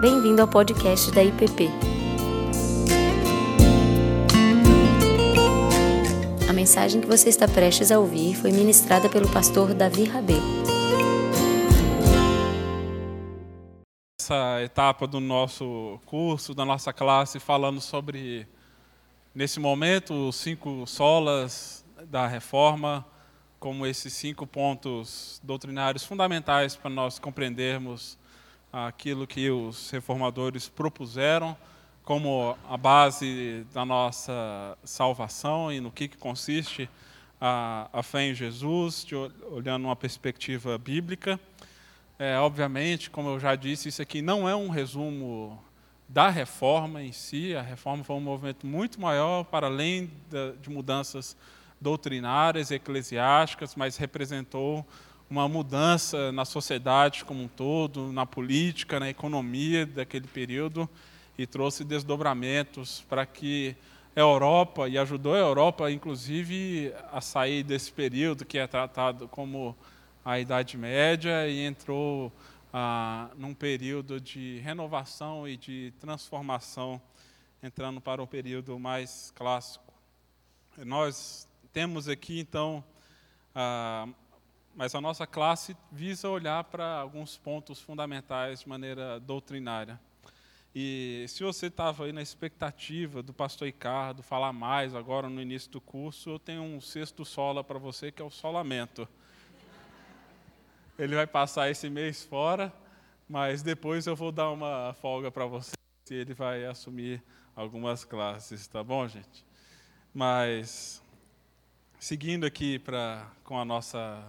Bem-vindo ao podcast da IPP. A mensagem que você está prestes a ouvir foi ministrada pelo pastor Davi Rabelo. Essa etapa do nosso curso, da nossa classe, falando sobre, nesse momento, os cinco solas da reforma, como esses cinco pontos doutrinários fundamentais para nós compreendermos aquilo que os reformadores propuseram como a base da nossa salvação e no que, que consiste a, a fé em Jesus, de, olhando uma perspectiva bíblica. É, obviamente, como eu já disse, isso aqui não é um resumo da reforma em si, a reforma foi um movimento muito maior, para além de mudanças doutrinárias, eclesiásticas, mas representou uma mudança na sociedade como um todo, na política, na economia daquele período e trouxe desdobramentos para que a Europa, e ajudou a Europa, inclusive, a sair desse período que é tratado como a Idade Média e entrou ah, num período de renovação e de transformação, entrando para o período mais clássico. Nós temos aqui, então, ah, mas a nossa classe visa olhar para alguns pontos fundamentais de maneira doutrinária. E se você estava aí na expectativa do pastor Ricardo falar mais agora no início do curso, eu tenho um sexto sola para você, que é o solamento. Ele vai passar esse mês fora, mas depois eu vou dar uma folga para você, e ele vai assumir algumas classes, tá bom, gente? Mas Seguindo aqui pra, com a nossa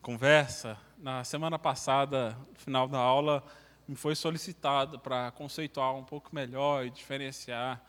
conversa, na semana passada, no final da aula, me foi solicitado para conceituar um pouco melhor e diferenciar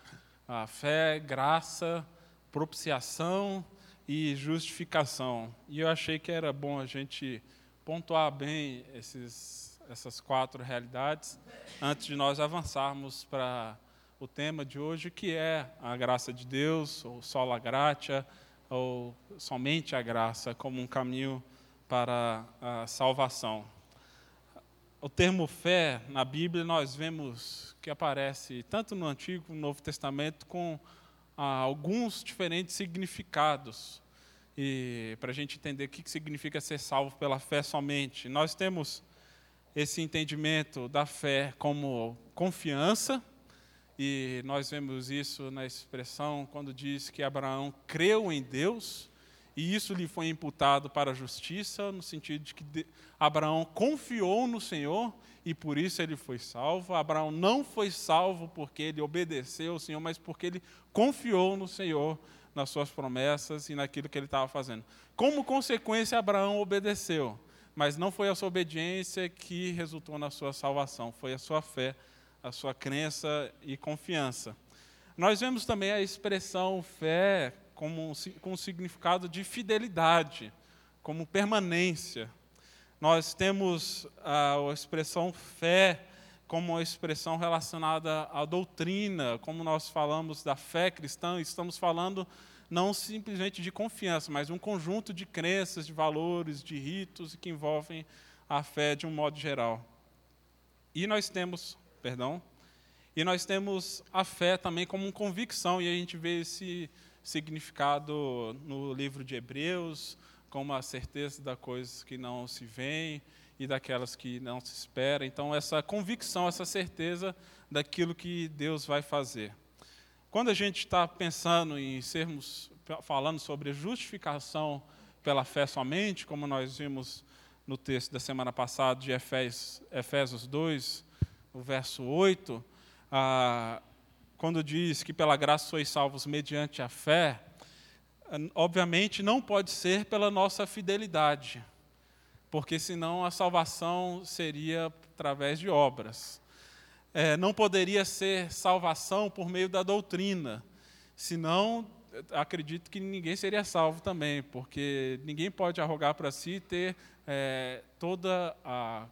a fé, graça, propiciação e justificação. E eu achei que era bom a gente pontuar bem esses, essas quatro realidades antes de nós avançarmos para o tema de hoje, que é a graça de Deus, ou sola gratia, ou somente a graça como um caminho para a salvação. O termo fé na Bíblia nós vemos que aparece tanto no Antigo como no Novo Testamento com ah, alguns diferentes significados. E para a gente entender o que significa ser salvo pela fé somente, nós temos esse entendimento da fé como confiança, e nós vemos isso na expressão quando diz que Abraão creu em Deus e isso lhe foi imputado para a justiça, no sentido de que Abraão confiou no Senhor e por isso ele foi salvo. Abraão não foi salvo porque ele obedeceu ao Senhor, mas porque ele confiou no Senhor, nas suas promessas e naquilo que ele estava fazendo. Como consequência, Abraão obedeceu, mas não foi a sua obediência que resultou na sua salvação, foi a sua fé a sua crença e confiança. Nós vemos também a expressão fé como, com o significado de fidelidade, como permanência. Nós temos a, expressão fé como uma expressão relacionada à doutrina, como nós falamos da fé cristã, estamos falando não simplesmente de confiança, mas um conjunto de crenças, de valores, de ritos que envolvem a fé de um modo geral. E nós temos perdão. E nós temos a fé também como convicção, e a gente vê esse significado no livro de Hebreus, como a certeza das coisas que não se veem e daquelas que não se espera. Então, essa convicção, essa certeza daquilo que Deus vai fazer. Quando a gente está pensando em sermos, falando sobre justificação pela fé somente, como nós vimos no texto da semana passada de Efésios, Efésios 2, o verso 8, ah, quando diz que pela graça sois salvos mediante a fé, obviamente não pode ser pela nossa fidelidade, porque senão a salvação seria através de obras. É, não poderia ser salvação por meio da doutrina, senão acredito que ninguém seria salvo também, porque ninguém pode arrogar para si ter é, toda a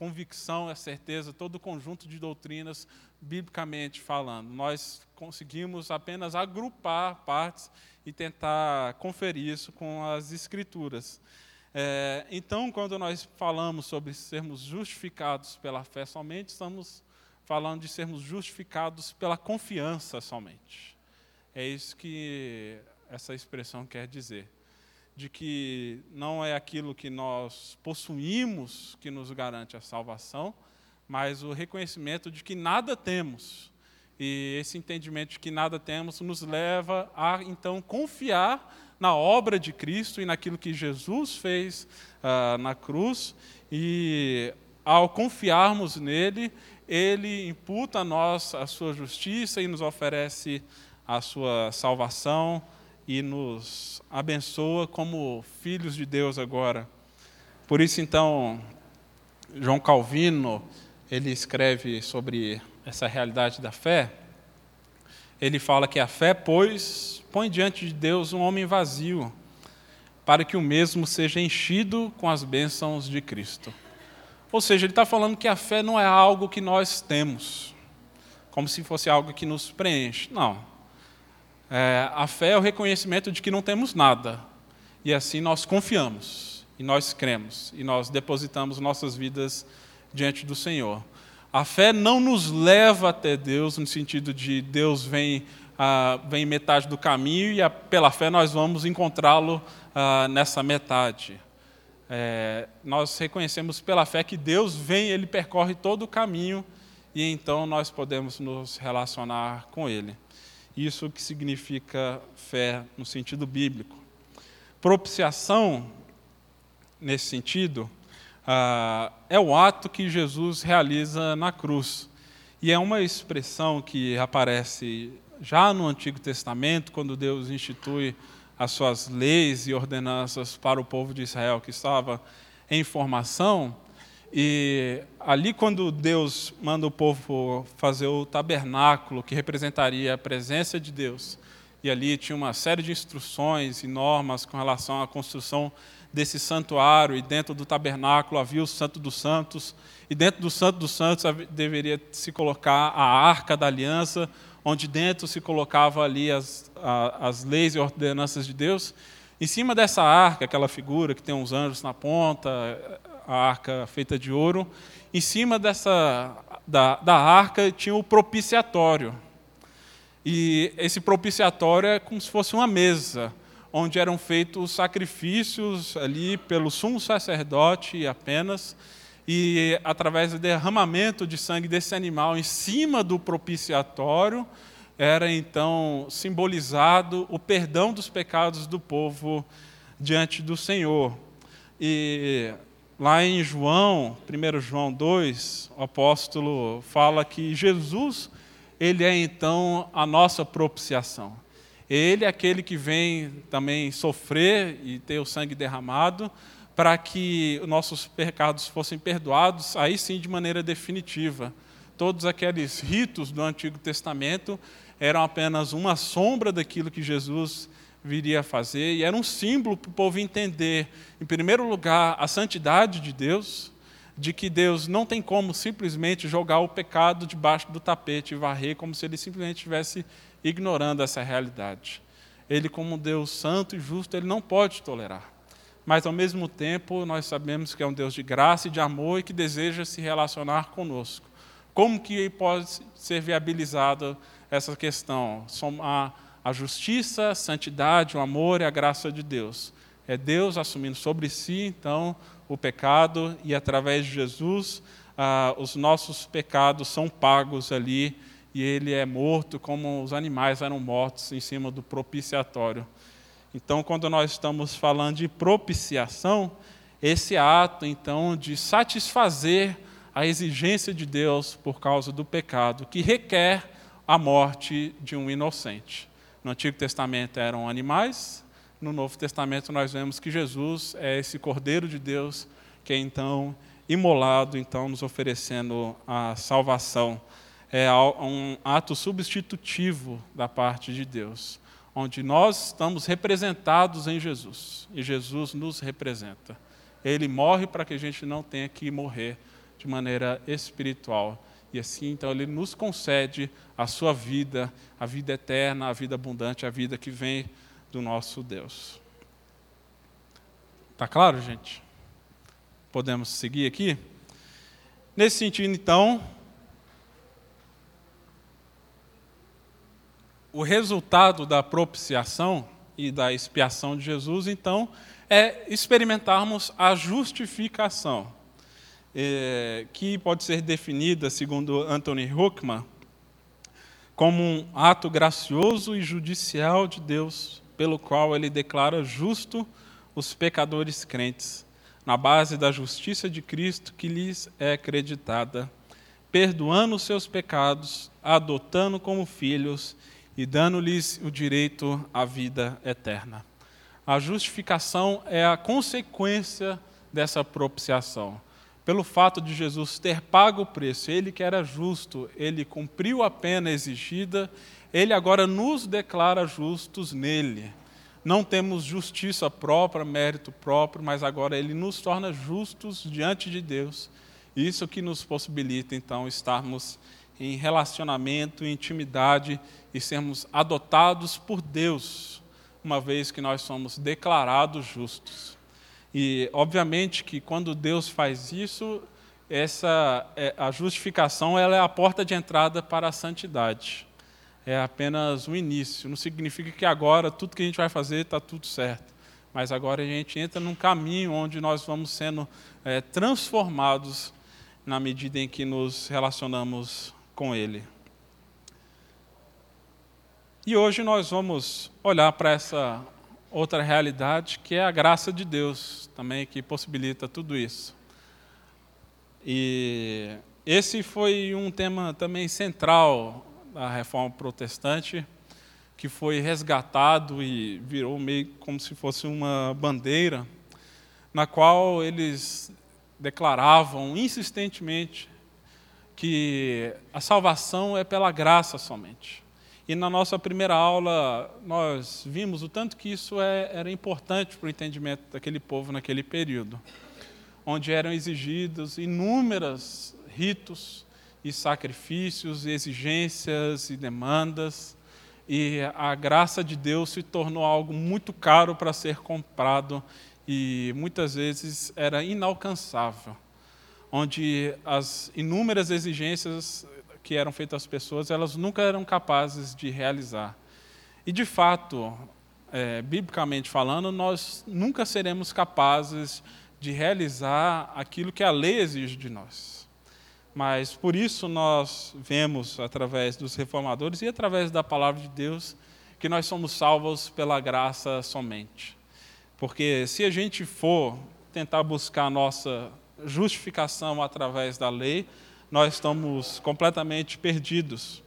convicção, a certeza, todo o conjunto de doutrinas, biblicamente falando. Nós conseguimos apenas agrupar partes e tentar conferir isso com as Escrituras. É, então, quando nós falamos sobre sermos justificados pela fé somente, estamos falando de sermos justificados pela confiança somente. É isso que essa expressão quer dizer. De que não é aquilo que nós possuímos que nos garante a salvação, mas o reconhecimento de que nada temos. E esse entendimento de que nada temos nos leva a, então, confiar na obra de Cristo e naquilo que Jesus fez uh, na cruz. E, ao confiarmos nele, ele imputa a nós a sua justiça e nos oferece a sua salvação e nos abençoa como filhos de Deus agora. Por isso, então, João Calvino, ele escreve sobre essa realidade da fé. Ele fala que a fé, pois, põe diante de Deus um homem vazio, para que o mesmo seja enchido com as bênçãos de Cristo. Ou seja, ele está falando que a fé não é algo que nós temos, como se fosse algo que nos preenche. Não. É, a fé é o reconhecimento de que não temos nada. E assim nós confiamos, e nós cremos, e nós depositamos nossas vidas diante do Senhor. A fé não nos leva até Deus, no sentido de Deus vem, ah, vem metade do caminho e a, pela fé nós vamos encontrá-lo ah, nessa metade. É, nós reconhecemos pela fé que Deus vem, Ele percorre todo o caminho e então nós podemos nos relacionar com Ele. Isso que significa fé no sentido bíblico. Propiciação, nesse sentido, ah, é o ato que Jesus realiza na cruz. E é uma expressão que aparece já no Antigo Testamento, quando Deus institui as suas leis e ordenanças para o povo de Israel que estava em formação. E ali, quando Deus manda o povo fazer o tabernáculo, que representaria a presença de Deus, e ali tinha uma série de instruções e normas com relação à construção desse santuário, e dentro do tabernáculo havia o Santo dos Santos, e dentro do Santo dos Santos deveria se colocar a arca da aliança, onde dentro se colocava ali as, as leis e ordenanças de Deus. Em cima dessa arca, aquela figura que tem uns anjos na ponta, a arca feita de ouro. Em cima dessa da, da arca tinha o propiciatório. E esse propiciatório é como se fosse uma mesa, onde eram feitos sacrifícios ali pelo sumo sacerdote apenas, e através do derramamento de sangue desse animal em cima do propiciatório, era então simbolizado o perdão dos pecados do povo diante do Senhor. E Lá em João, 1 João 2, o apóstolo fala que Jesus, ele é então a nossa propiciação. Ele é aquele que vem também sofrer e ter o sangue derramado para que nossos pecados fossem perdoados, aí sim de maneira definitiva. Todos aqueles ritos do Antigo Testamento eram apenas uma sombra daquilo que Jesus viria a fazer, e era um símbolo para o povo entender, em primeiro lugar, a santidade de Deus, de que Deus não tem como simplesmente jogar o pecado debaixo do tapete e varrer, como se ele simplesmente estivesse ignorando essa realidade. Ele, como Deus santo e justo, ele não pode tolerar. Mas, ao mesmo tempo, nós sabemos que é um Deus de graça e de amor e que deseja se relacionar conosco. Como que pode ser viabilizada essa questão? Somar a justiça, a santidade, o amor e a graça de Deus. É Deus assumindo sobre si, então, o pecado e através de Jesus, ah, os nossos pecados são pagos ali e ele é morto como os animais eram mortos em cima do propiciatório. Então, quando nós estamos falando de propiciação, esse ato, então, de satisfazer a exigência de Deus por causa do pecado, que requer a morte de um inocente. No Antigo Testamento eram animais, no Novo Testamento nós vemos que Jesus é esse Cordeiro de Deus que é então imolado, então nos oferecendo a salvação. É um ato substitutivo da parte de Deus, onde nós estamos representados em Jesus e Jesus nos representa. Ele morre para que a gente não tenha que morrer de maneira espiritual. E assim, então, Ele nos concede a sua vida, a vida eterna, a vida abundante, a vida que vem do nosso Deus. Tá claro, gente? Podemos seguir aqui? Nesse sentido, então, o resultado da propiciação e da expiação de Jesus, então, é experimentarmos a justificação, é, que pode ser definida, segundo Anthony Huckman, como um ato gracioso e judicial de Deus, pelo qual ele declara justo os pecadores crentes, na base da justiça de Cristo que lhes é acreditada, perdoando os seus pecados, adotando como filhos e dando-lhes o direito à vida eterna. A justificação é a consequência dessa propiciação. Pelo fato de Jesus ter pago o preço, ele que era justo, ele cumpriu a pena exigida, ele agora nos declara justos nele. Não temos justiça própria, mérito próprio, mas agora ele nos torna justos diante de Deus. Isso que nos possibilita, então, estarmos em relacionamento, em intimidade e sermos adotados por Deus, uma vez que nós somos declarados justos. E, obviamente, que quando Deus faz isso, essa é, a justificação ela é a porta de entrada para a santidade. É apenas o início. Não significa que agora tudo que a gente vai fazer está tudo certo. Mas agora a gente entra num caminho onde nós vamos sendo é, transformados na medida em que nos relacionamos com Ele. E hoje nós vamos olhar para essa outra realidade, que é a graça de Deus também, que possibilita tudo isso. E esse foi um tema também central da reforma protestante, que foi resgatado e virou meio como se fosse uma bandeira, na qual eles declaravam insistentemente que a salvação é pela graça somente. E na nossa primeira aula, nós vimos o tanto que isso é, era importante para o entendimento daquele povo naquele período, onde eram exigidos inúmeros ritos e sacrifícios, exigências e demandas, e a graça de Deus se tornou algo muito caro para ser comprado e muitas vezes era inalcançável onde as inúmeras exigências que eram feitas às pessoas, elas nunca eram capazes de realizar. E, de fato, é, biblicamente falando, nós nunca seremos capazes de realizar aquilo que a lei exige de nós. Mas, por isso, nós vemos, através dos reformadores e através da palavra de Deus, que nós somos salvos pela graça somente. Porque se a gente for tentar buscar a nossa justificação através da lei, nós estamos completamente perdidos.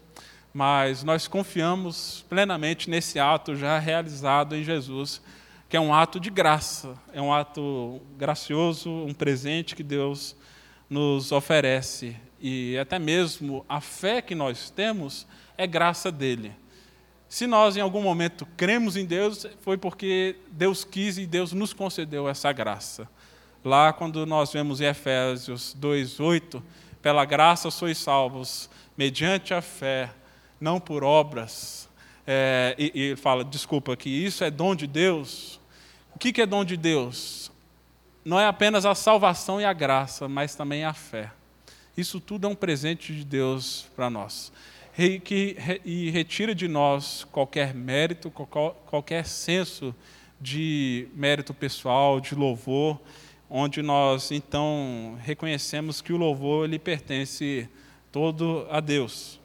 Mas nós confiamos plenamente nesse ato já realizado em Jesus, que é um ato de graça, é um ato gracioso, um presente que Deus nos oferece. E até mesmo a fé que nós temos é graça dele. Se nós em algum momento cremos em Deus, foi porque Deus quis e Deus nos concedeu essa graça. Lá, quando nós vemos em Efésios 2,8, pela graça sois salvos, mediante a fé, não por obras. É, e, e fala, desculpa, que isso é dom de Deus. O que, que é dom de Deus? Não é apenas a salvação e a graça, mas também a fé. Isso tudo é um presente de Deus para nós. E, que, e retira de nós qualquer mérito, qualquer senso de mérito pessoal, de louvor onde nós então reconhecemos que o louvor ele pertence todo a Deus.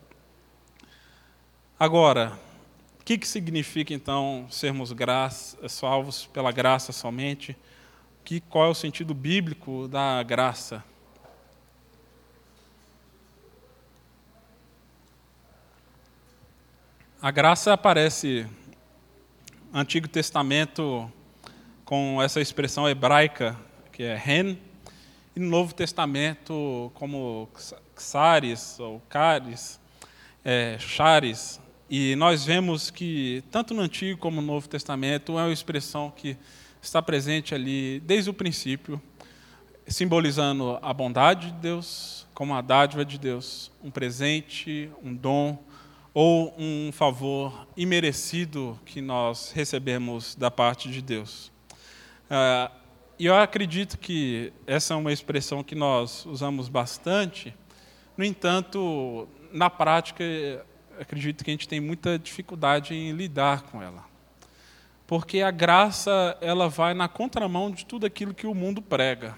Agora, o que, que significa então sermos salvos pela graça somente? Que, qual é o sentido bíblico da graça? A graça aparece no Antigo Testamento com essa expressão hebraica que é Ren, e no Novo Testamento, como Xares ou Caris, é, Chares. E nós vemos que, tanto no Antigo como no Novo Testamento, é uma expressão que está presente ali desde o princípio, simbolizando a bondade de Deus, como a dádiva de Deus, um presente, um dom ou um favor imerecido que nós recebemos da parte de Deus. Uh, e eu acredito que essa é uma expressão que nós usamos bastante, no entanto, na prática, acredito que a gente tem muita dificuldade em lidar com ela. Porque a graça, ela vai na contramão de tudo aquilo que o mundo prega.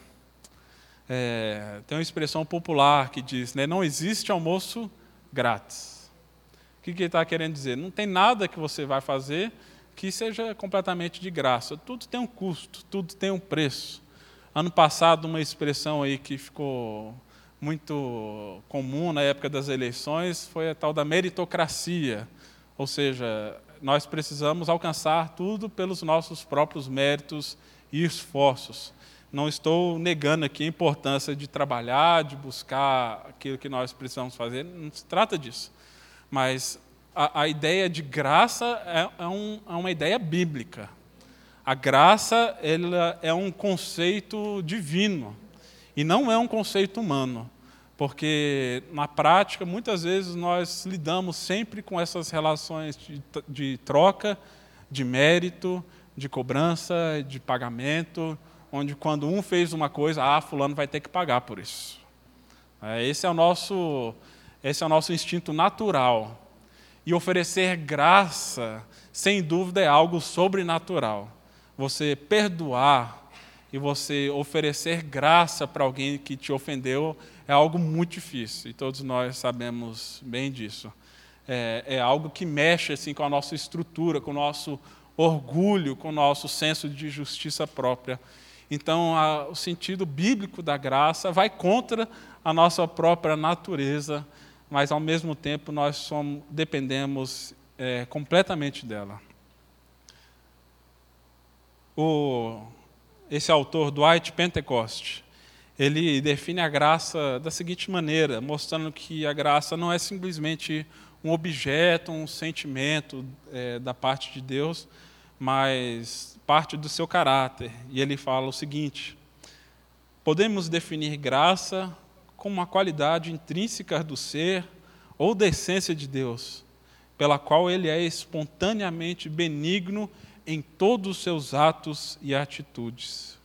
É, tem uma expressão popular que diz, né, não existe almoço grátis. O que, que ele está querendo dizer? Não tem nada que você vai fazer que seja completamente de graça. Tudo tem um custo, tudo tem um preço. Ano passado, uma expressão aí que ficou muito comum na época das eleições foi a tal da meritocracia, ou seja, nós precisamos alcançar tudo pelos nossos próprios méritos e esforços. Não estou negando aqui a importância de trabalhar, de buscar aquilo que nós precisamos fazer, não se trata disso. Mas a, a ideia de graça é, é, um, é, uma ideia bíblica. A graça ela é um conceito divino e não é um conceito humano, porque na prática muitas vezes nós lidamos sempre com essas relações de, de troca, de mérito, de cobrança, de pagamento, onde quando um fez uma coisa, ah, fulano vai ter que pagar por isso. É, esse é o nosso, esse é o nosso instinto natural. E oferecer graça, sem dúvida, é algo sobrenatural. Você perdoar e você oferecer graça para alguém que te ofendeu é algo muito difícil, e todos nós sabemos bem disso. É, é algo que mexe assim, com a nossa estrutura, com o nosso orgulho, com o nosso senso de justiça própria. Então, a, o sentido bíblico da graça vai contra a nossa própria natureza mas ao mesmo tempo nós somos, dependemos é, completamente dela. O, esse autor, Dwight Pentecost, ele define a graça da seguinte maneira, mostrando que a graça não é simplesmente um objeto, um sentimento é, da parte de Deus, mas parte do seu caráter. E ele fala o seguinte: podemos definir graça como uma qualidade intrínseca do ser ou da essência de Deus, pela qual ele é espontaneamente benigno em todos os seus atos e atitudes.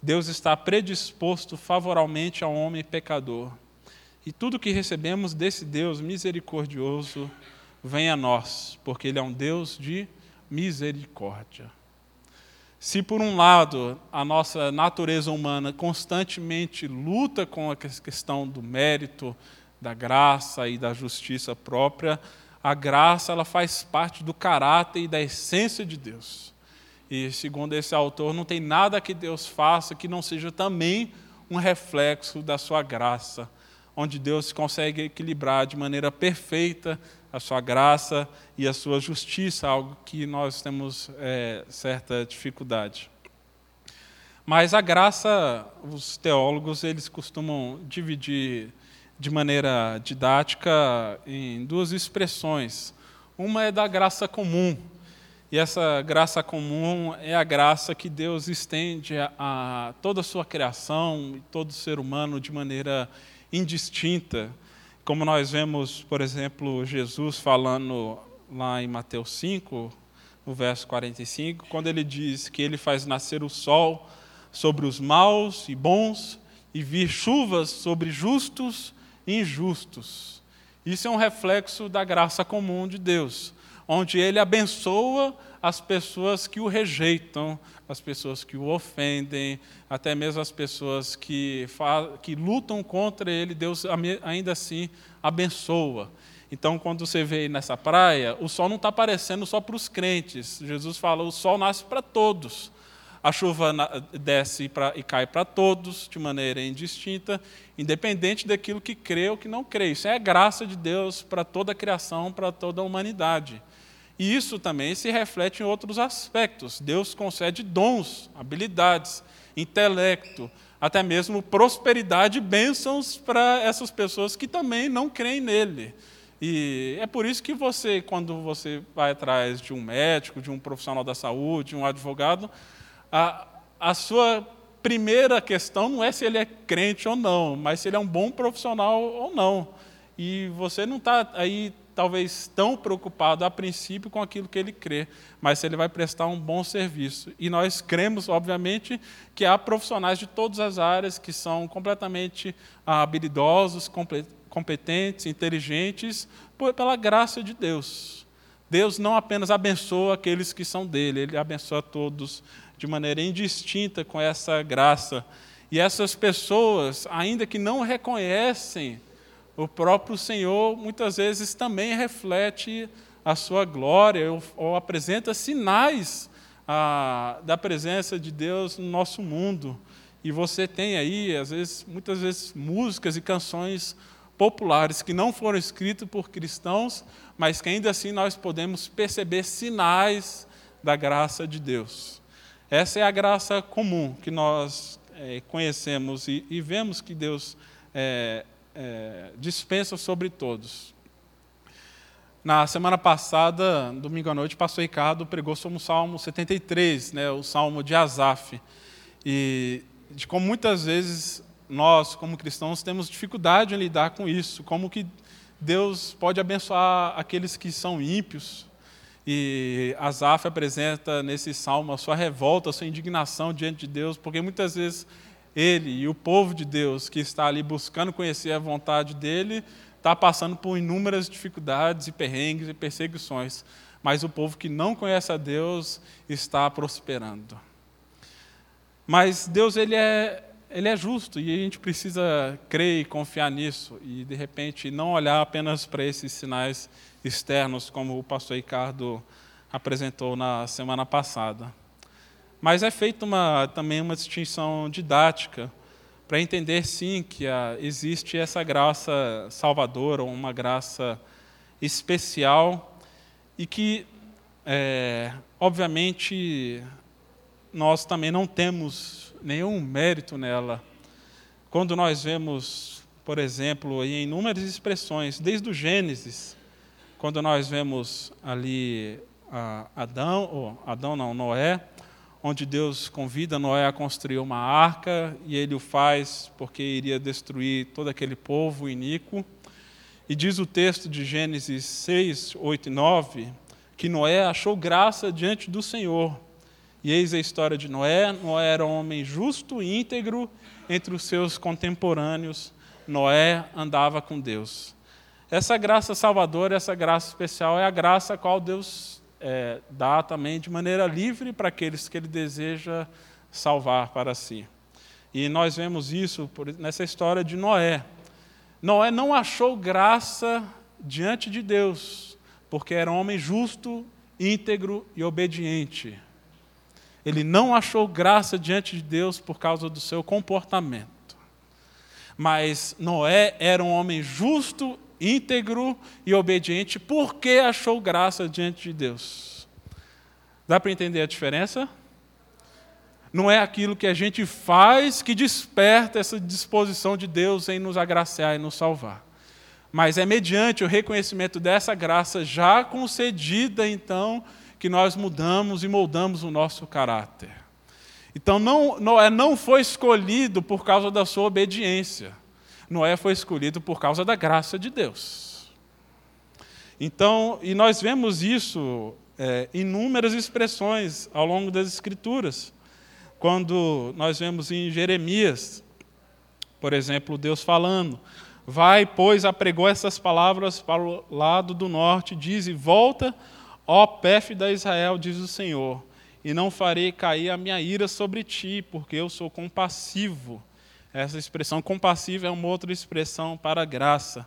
Deus está predisposto favoravelmente ao homem pecador. E tudo que recebemos desse Deus misericordioso vem a nós, porque Ele é um Deus de misericórdia. Se, por um lado, a nossa natureza humana constantemente luta com a questão do mérito, da graça e da justiça própria, a graça ela faz parte do caráter e da essência de Deus. E, segundo esse autor, não tem nada que Deus faça que não seja também um reflexo da sua graça, onde Deus consegue equilibrar de maneira perfeita a sua graça e a sua justiça, algo que nós temos é, certa dificuldade. Mas a graça, os teólogos eles costumam dividir de maneira didática em duas expressões. Uma é da graça comum, e essa graça comum é a graça que Deus estende a, toda a sua criação, todo ser humano de maneira indistinta. Como nós vemos, por exemplo, Jesus falando lá em Mateus 5, no verso 45, quando ele diz que ele faz nascer o sol sobre os maus e bons e vir chuvas sobre justos e injustos. Isso é um reflexo da graça comum de Deus, onde ele abençoa as pessoas que o rejeitam, as pessoas que o ofendem, até mesmo as pessoas que, que lutam contra ele, Deus ainda assim abençoa. Então, quando você vê nessa praia, o sol não está aparecendo só para os crentes. Jesus fala: o sol nasce para todos. A chuva desce e cai para todos de maneira indistinta, independente daquilo que crê ou que não crê. Isso é a graça de Deus para toda a criação, para toda a humanidade. E isso também se reflete em outros aspectos. Deus concede dons, habilidades, intelecto, até mesmo prosperidade e bênçãos para essas pessoas que também não creem nele. E é por isso que você, quando você vai atrás de um médico, de um profissional da saúde, de um advogado, a, a sua primeira questão não é se ele é crente ou não, mas se ele é um bom profissional ou não. E você não está aí talvez tão preocupado a princípio com aquilo que ele crê, mas se ele vai prestar um bom serviço. E nós cremos, obviamente, que há profissionais de todas as áreas que são completamente ah, habilidosos, competentes, inteligentes, pela graça de Deus. Deus não apenas abençoa aqueles que são dele, ele abençoa todos de maneira indistinta com essa graça. E essas pessoas, ainda que não reconhecem o próprio Senhor muitas vezes também reflete a sua glória ou, ou apresenta sinais ah, da presença de Deus no nosso mundo. E você tem aí, às vezes, muitas vezes, músicas e canções populares que não foram escritas por cristãos, mas que ainda assim nós podemos perceber sinais da graça de Deus. Essa é a graça comum que nós é, conhecemos e, e, vemos que Deus é, é, dispensa sobre todos. Na semana passada, domingo à noite, pastor Ricardo pregou sobre o Salmo 73, né, o Salmo de Asaf. E de como muitas vezes nós, como cristãos, temos dificuldade em lidar com isso, como que Deus pode abençoar aqueles que são ímpios. E Asaf apresenta nesse salmo a sua revolta, a sua indignação diante de Deus, porque muitas vezes ele e o povo de Deus que está ali buscando conhecer a vontade dele, está passando por inúmeras dificuldades e perrengues e perseguições, mas o povo que não conhece a Deus está prosperando. Mas Deus ele é ele é justo e a gente precisa crer e confiar nisso e de repente não olhar apenas para esses sinais externos como o pastor Ricardo apresentou na semana passada. Mas é feita uma, também uma distinção didática para entender, sim, que a, existe essa graça salvadora, uma graça especial, e que, é, obviamente, nós também não temos nenhum mérito nela. Quando nós vemos, por exemplo, em inúmeras expressões, desde o Gênesis, quando nós vemos ali Adão, ou Adão não, Noé, onde Deus convida Noé a construir uma arca, e ele o faz porque iria destruir todo aquele povo iníquo. E diz o texto de Gênesis 6, 8 e 9, que Noé achou graça diante do Senhor. E eis a história de Noé. Noé era um homem justo e íntegro entre os seus contemporâneos. Noé andava com Deus. Essa graça salvadora, essa graça especial é a graça a qual Deus é, dá também de maneira livre para aqueles que ele deseja salvar para si. E nós vemos isso nessa história de Noé. Noé não achou graça diante de Deus, porque era um homem justo, íntegro e obediente. Ele não achou graça diante de Deus por causa do seu comportamento. Mas Noé era um homem justo íntegro e obediente, porque achou graça diante de Deus. Dá para entender a diferença? Não é aquilo que a gente faz que desperta essa disposição de Deus em nos agraciar e nos salvar. Mas é mediante o reconhecimento dessa graça já concedida, então, que nós mudamos e moldamos o nosso caráter. Então, não, Noé não foi escolhido por causa da sua obediência. Noé foi escolhido por causa da graça de Deus. Então, e nós vemos isso é, inúmeras expressões ao longo das Escrituras. Quando nós vemos em Jeremias, por exemplo, Deus falando: Vai, pois, apregou essas palavras para o lado do norte, diz: e Volta, ó da Israel, diz o Senhor, e não farei cair a minha ira sobre ti, porque eu sou compassivo essa expressão compassiva é uma outra expressão para graça.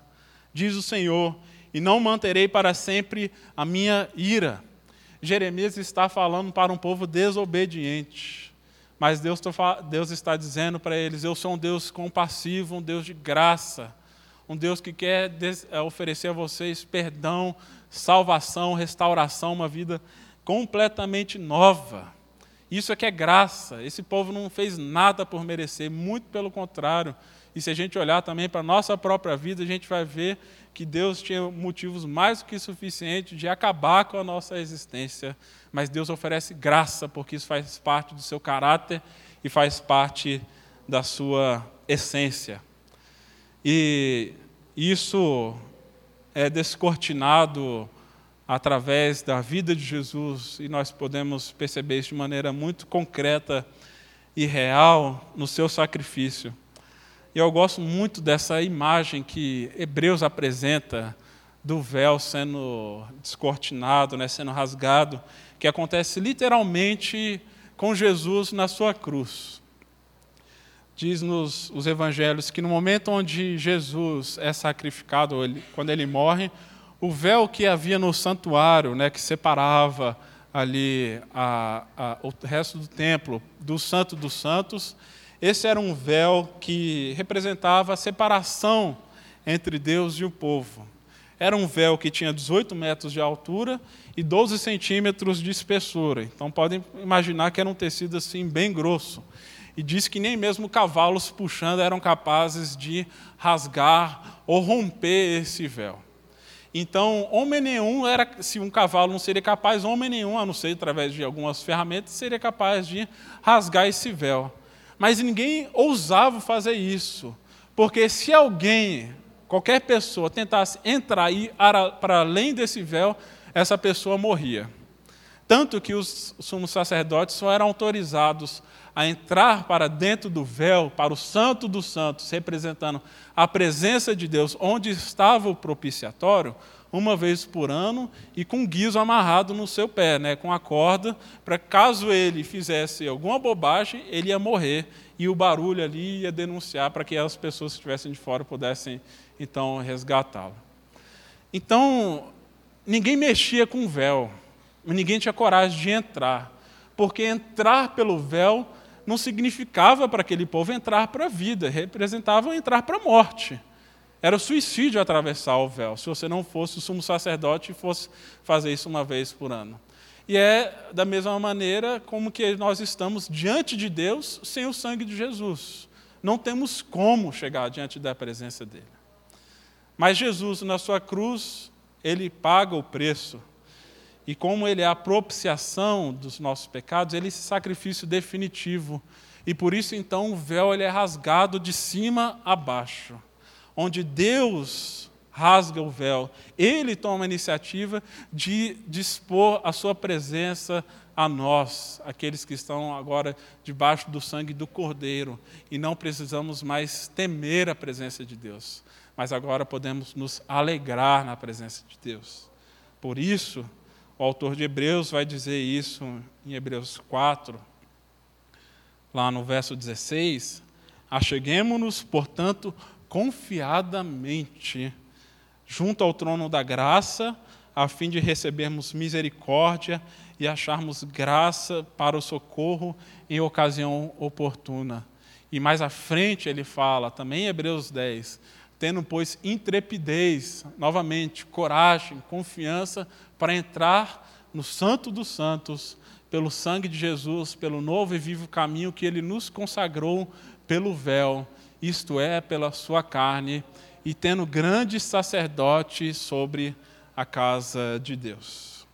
Diz o Senhor: E não manterei para sempre a minha ira. Jeremias está falando para um povo desobediente. Mas Deus, Deus está dizendo para eles: Eu sou um Deus compassivo, um Deus de graça, um Deus que quer é, oferecer a vocês perdão, salvação, restauração, uma vida completamente nova. Isso é que é graça. Esse povo não fez nada por merecer, muito pelo contrário. E se a gente olhar também para a nossa própria vida, a gente vai ver que Deus tinha motivos mais do que suficientes de acabar com a nossa existência. Mas Deus oferece graça, porque isso faz parte do seu caráter e faz parte da sua essência. E isso é descortinado através da vida de Jesus e nós podemos perceber isso de maneira muito concreta e real no seu sacrifício. E eu gosto muito dessa imagem que Hebreus apresenta do véu sendo descortinado, né, sendo rasgado, que acontece literalmente com Jesus na sua cruz. Diz-nos os evangelhos que no momento onde Jesus é sacrificado, ele, quando ele morre, o véu que havia no santuário, né, que separava ali a, a, o resto do templo do Santo dos Santos, esse era um véu que representava a separação entre Deus e o povo. Era um véu que tinha 18 metros de altura e 12 centímetros de espessura. Então podem imaginar que era um tecido assim bem grosso. E diz que nem mesmo cavalos puxando eram capazes de rasgar ou romper esse véu. Então, homem nenhum era, se um cavalo não seria capaz, homem nenhum, a não ser através de algumas ferramentas, seria capaz de rasgar esse véu. Mas ninguém ousava fazer isso, porque se alguém, qualquer pessoa, tentasse entrar e para além desse véu, essa pessoa morria. Tanto que os sumos sacerdotes só eram autorizados a entrar para dentro do véu, para o Santo dos Santos, representando a presença de Deus, onde estava o propiciatório, uma vez por ano e com guiso amarrado no seu pé, né, com a corda, para caso ele fizesse alguma bobagem, ele ia morrer e o barulho ali ia denunciar para que as pessoas que estivessem de fora pudessem então resgatá-lo. Então, ninguém mexia com o véu, ninguém tinha coragem de entrar, porque entrar pelo véu não significava para aquele povo entrar para a vida, representava entrar para a morte. Era suicídio atravessar o véu, se você não fosse o sumo sacerdote e fosse fazer isso uma vez por ano. E é da mesma maneira como que nós estamos diante de Deus sem o sangue de Jesus. Não temos como chegar diante da presença dele. Mas Jesus, na sua cruz, ele paga o preço e como ele é a propiciação dos nossos pecados, ele é esse sacrifício definitivo. E por isso, então, o véu ele é rasgado de cima a baixo. Onde Deus rasga o véu, ele toma a iniciativa de dispor a sua presença a nós, aqueles que estão agora debaixo do sangue do Cordeiro, e não precisamos mais temer a presença de Deus, mas agora podemos nos alegrar na presença de Deus. Por isso, o autor de Hebreus vai dizer isso em Hebreus 4, lá no verso 16: Acheguemos-nos, portanto, confiadamente junto ao trono da graça, a fim de recebermos misericórdia e acharmos graça para o socorro em ocasião oportuna. E mais à frente ele fala, também em Hebreus 10, tendo, pois, intrepidez, novamente, coragem, confiança para entrar no Santo dos Santos, pelo sangue de Jesus, pelo novo e vivo caminho que ele nos consagrou pelo véu, isto é, pela sua carne, e tendo grande sacerdote sobre a casa de Deus.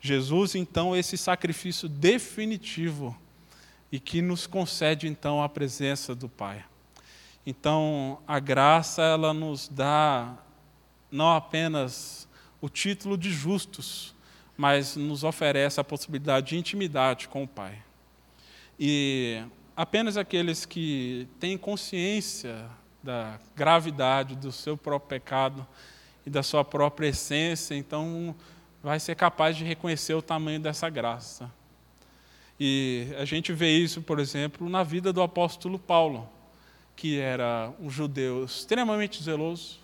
Jesus, então, esse sacrifício definitivo e que nos concede, então, a presença do Pai. Então, a graça, ela nos dá não apenas o título de justos, mas nos oferece a possibilidade de intimidade com o Pai. E apenas aqueles que têm consciência da gravidade do seu próprio pecado e da sua própria essência, então vai ser capaz de reconhecer o tamanho dessa graça. E a gente vê isso, por exemplo, na vida do apóstolo Paulo, que era um judeu extremamente zeloso,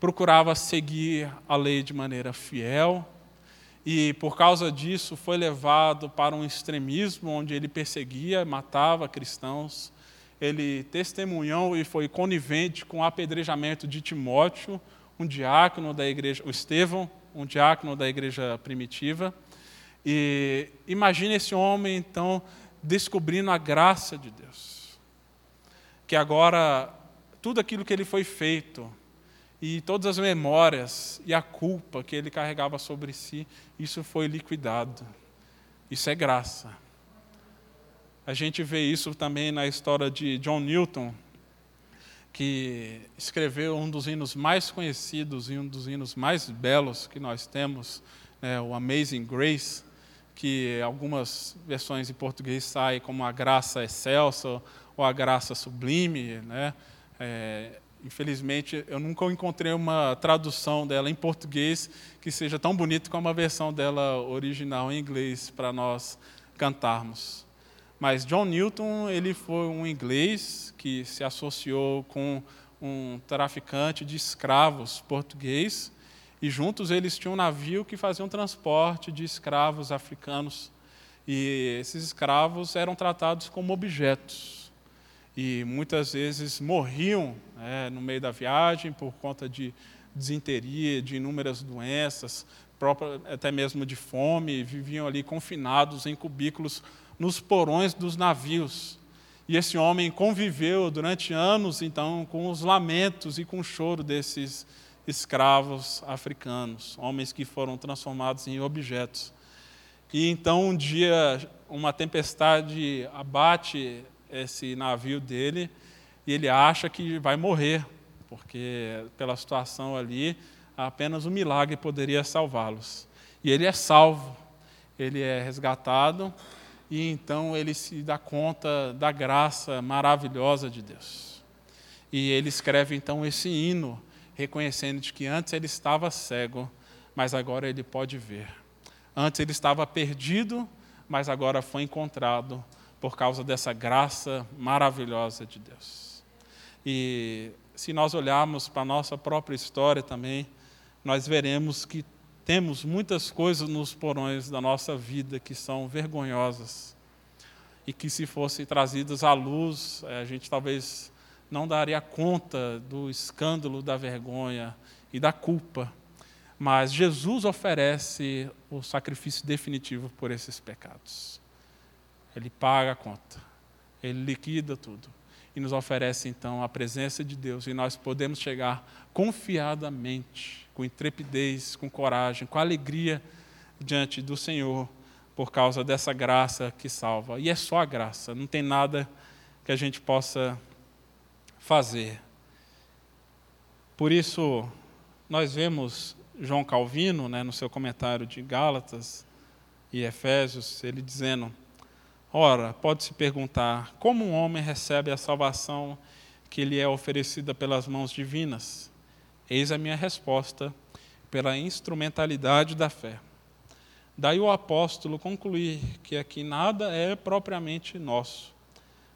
procurava seguir a lei de maneira fiel, e por causa disso foi levado para um extremismo onde ele perseguia, matava cristãos. Ele testemunhou e foi conivente com o apedrejamento de Timóteo, um diácono da igreja, o Estevão, um diácono da igreja primitiva. E imagine esse homem então descobrindo a graça de Deus. Que agora tudo aquilo que ele foi feito e todas as memórias e a culpa que ele carregava sobre si, isso foi liquidado. Isso é graça. A gente vê isso também na história de John Newton, que escreveu um dos hinos mais conhecidos e um dos hinos mais belos que nós temos, né, o Amazing Grace, que algumas versões em português saem como a graça excelsa ou a graça sublime, né? É, infelizmente, eu nunca encontrei uma tradução dela em português que seja tão bonita como a versão dela original em inglês para nós cantarmos. Mas John Newton, ele foi um inglês que se associou com um traficante de escravos português e juntos eles tinham um navio que fazia um transporte de escravos africanos. E esses escravos eram tratados como objetos. E muitas vezes morriam né, no meio da viagem por conta de desinteria, de inúmeras doenças, até mesmo de fome, viviam ali confinados em cubículos nos porões dos navios. E esse homem conviveu durante anos, então, com os lamentos e com o choro desses escravos africanos, homens que foram transformados em objetos. E então, um dia, uma tempestade abate esse navio dele e ele acha que vai morrer, porque pela situação ali, apenas um milagre poderia salvá-los. E ele é salvo, ele é resgatado e então ele se dá conta da graça maravilhosa de Deus. E ele escreve então esse hino, reconhecendo de que antes ele estava cego, mas agora ele pode ver. Antes ele estava perdido, mas agora foi encontrado por causa dessa graça maravilhosa de Deus. E se nós olharmos para a nossa própria história também, nós veremos que temos muitas coisas nos porões da nossa vida que são vergonhosas e que, se fossem trazidas à luz, eh, a gente talvez não daria conta do escândalo, da vergonha e da culpa. Mas Jesus oferece o sacrifício definitivo por esses pecados. Ele paga a conta, ele liquida tudo e nos oferece então a presença de Deus e nós podemos chegar confiadamente com intrepidez, com coragem, com alegria diante do Senhor, por causa dessa graça que salva. E é só a graça, não tem nada que a gente possa fazer. Por isso, nós vemos João Calvino, né, no seu comentário de Gálatas e Efésios, ele dizendo: Ora, pode-se perguntar, como um homem recebe a salvação que lhe é oferecida pelas mãos divinas? Eis a minha resposta: pela instrumentalidade da fé. Daí o apóstolo concluir que aqui nada é propriamente nosso.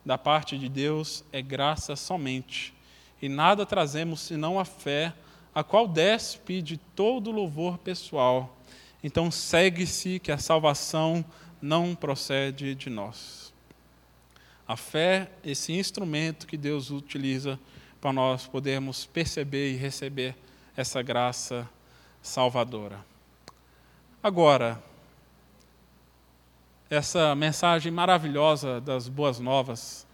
Da parte de Deus é graça somente, e nada trazemos senão a fé, a qual despe de todo louvor pessoal. Então segue-se que a salvação não procede de nós. A fé, esse instrumento que Deus utiliza para nós podermos perceber e receber essa graça salvadora. Agora, essa mensagem maravilhosa das boas novas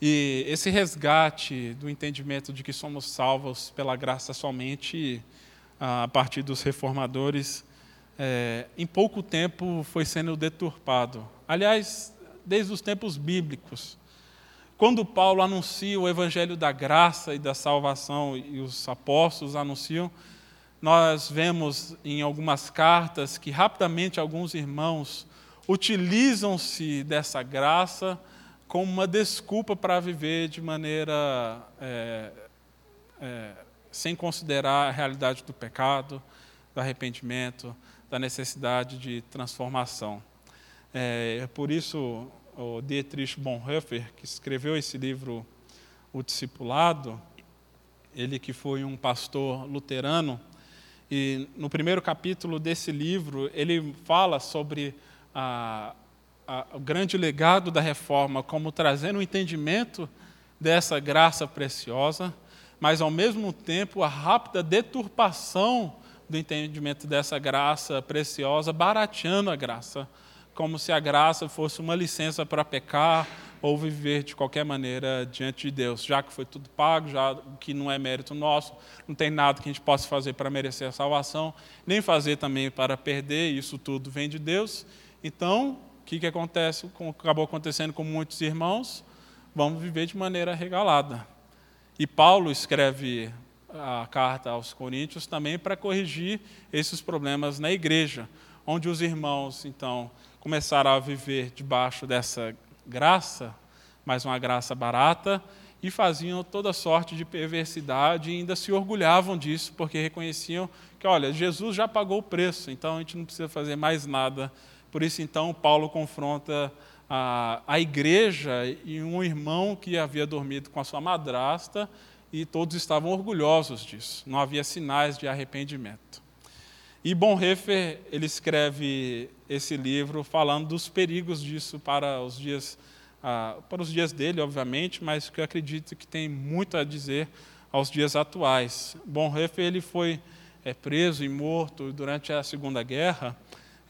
e esse resgate do entendimento de que somos salvos pela graça somente a partir dos reformadores, é, em pouco tempo foi sendo deturpado. Aliás, desde os tempos bíblicos. Quando Paulo anuncia o evangelho da graça e da salvação, e os apóstolos anunciam, nós vemos em algumas cartas que rapidamente alguns irmãos utilizam-se dessa graça como uma desculpa para viver de maneira é, é, sem considerar a realidade do pecado, do arrependimento, da necessidade de transformação. É, é por isso o Dietrich Bonhoeffer, que escreveu esse livro, O Discipulado, ele que foi um pastor luterano, e no primeiro capítulo desse livro, ele fala sobre a, a, o grande legado da reforma, como trazendo o entendimento dessa graça preciosa, mas ao mesmo tempo a rápida deturpação do entendimento dessa graça preciosa, barateando a graça como se a graça fosse uma licença para pecar ou viver de qualquer maneira diante de Deus, já que foi tudo pago, já que não é mérito nosso, não tem nada que a gente possa fazer para merecer a salvação, nem fazer também para perder, isso tudo vem de Deus. Então, o que, que acontece, acabou acontecendo com muitos irmãos? Vamos viver de maneira regalada. E Paulo escreve a carta aos Coríntios também para corrigir esses problemas na igreja, onde os irmãos, então, começaram a viver debaixo dessa graça, mais uma graça barata, e faziam toda sorte de perversidade e ainda se orgulhavam disso, porque reconheciam que, olha, Jesus já pagou o preço, então a gente não precisa fazer mais nada. Por isso, então, Paulo confronta a, a igreja e um irmão que havia dormido com a sua madrasta, e todos estavam orgulhosos disso, não havia sinais de arrependimento. E Bonhoeffer, ele escreve esse livro falando dos perigos disso para os dias ah, para os dias dele, obviamente, mas que eu acredito que tem muito a dizer aos dias atuais. Bonhoeffer ele foi é, preso e morto durante a Segunda Guerra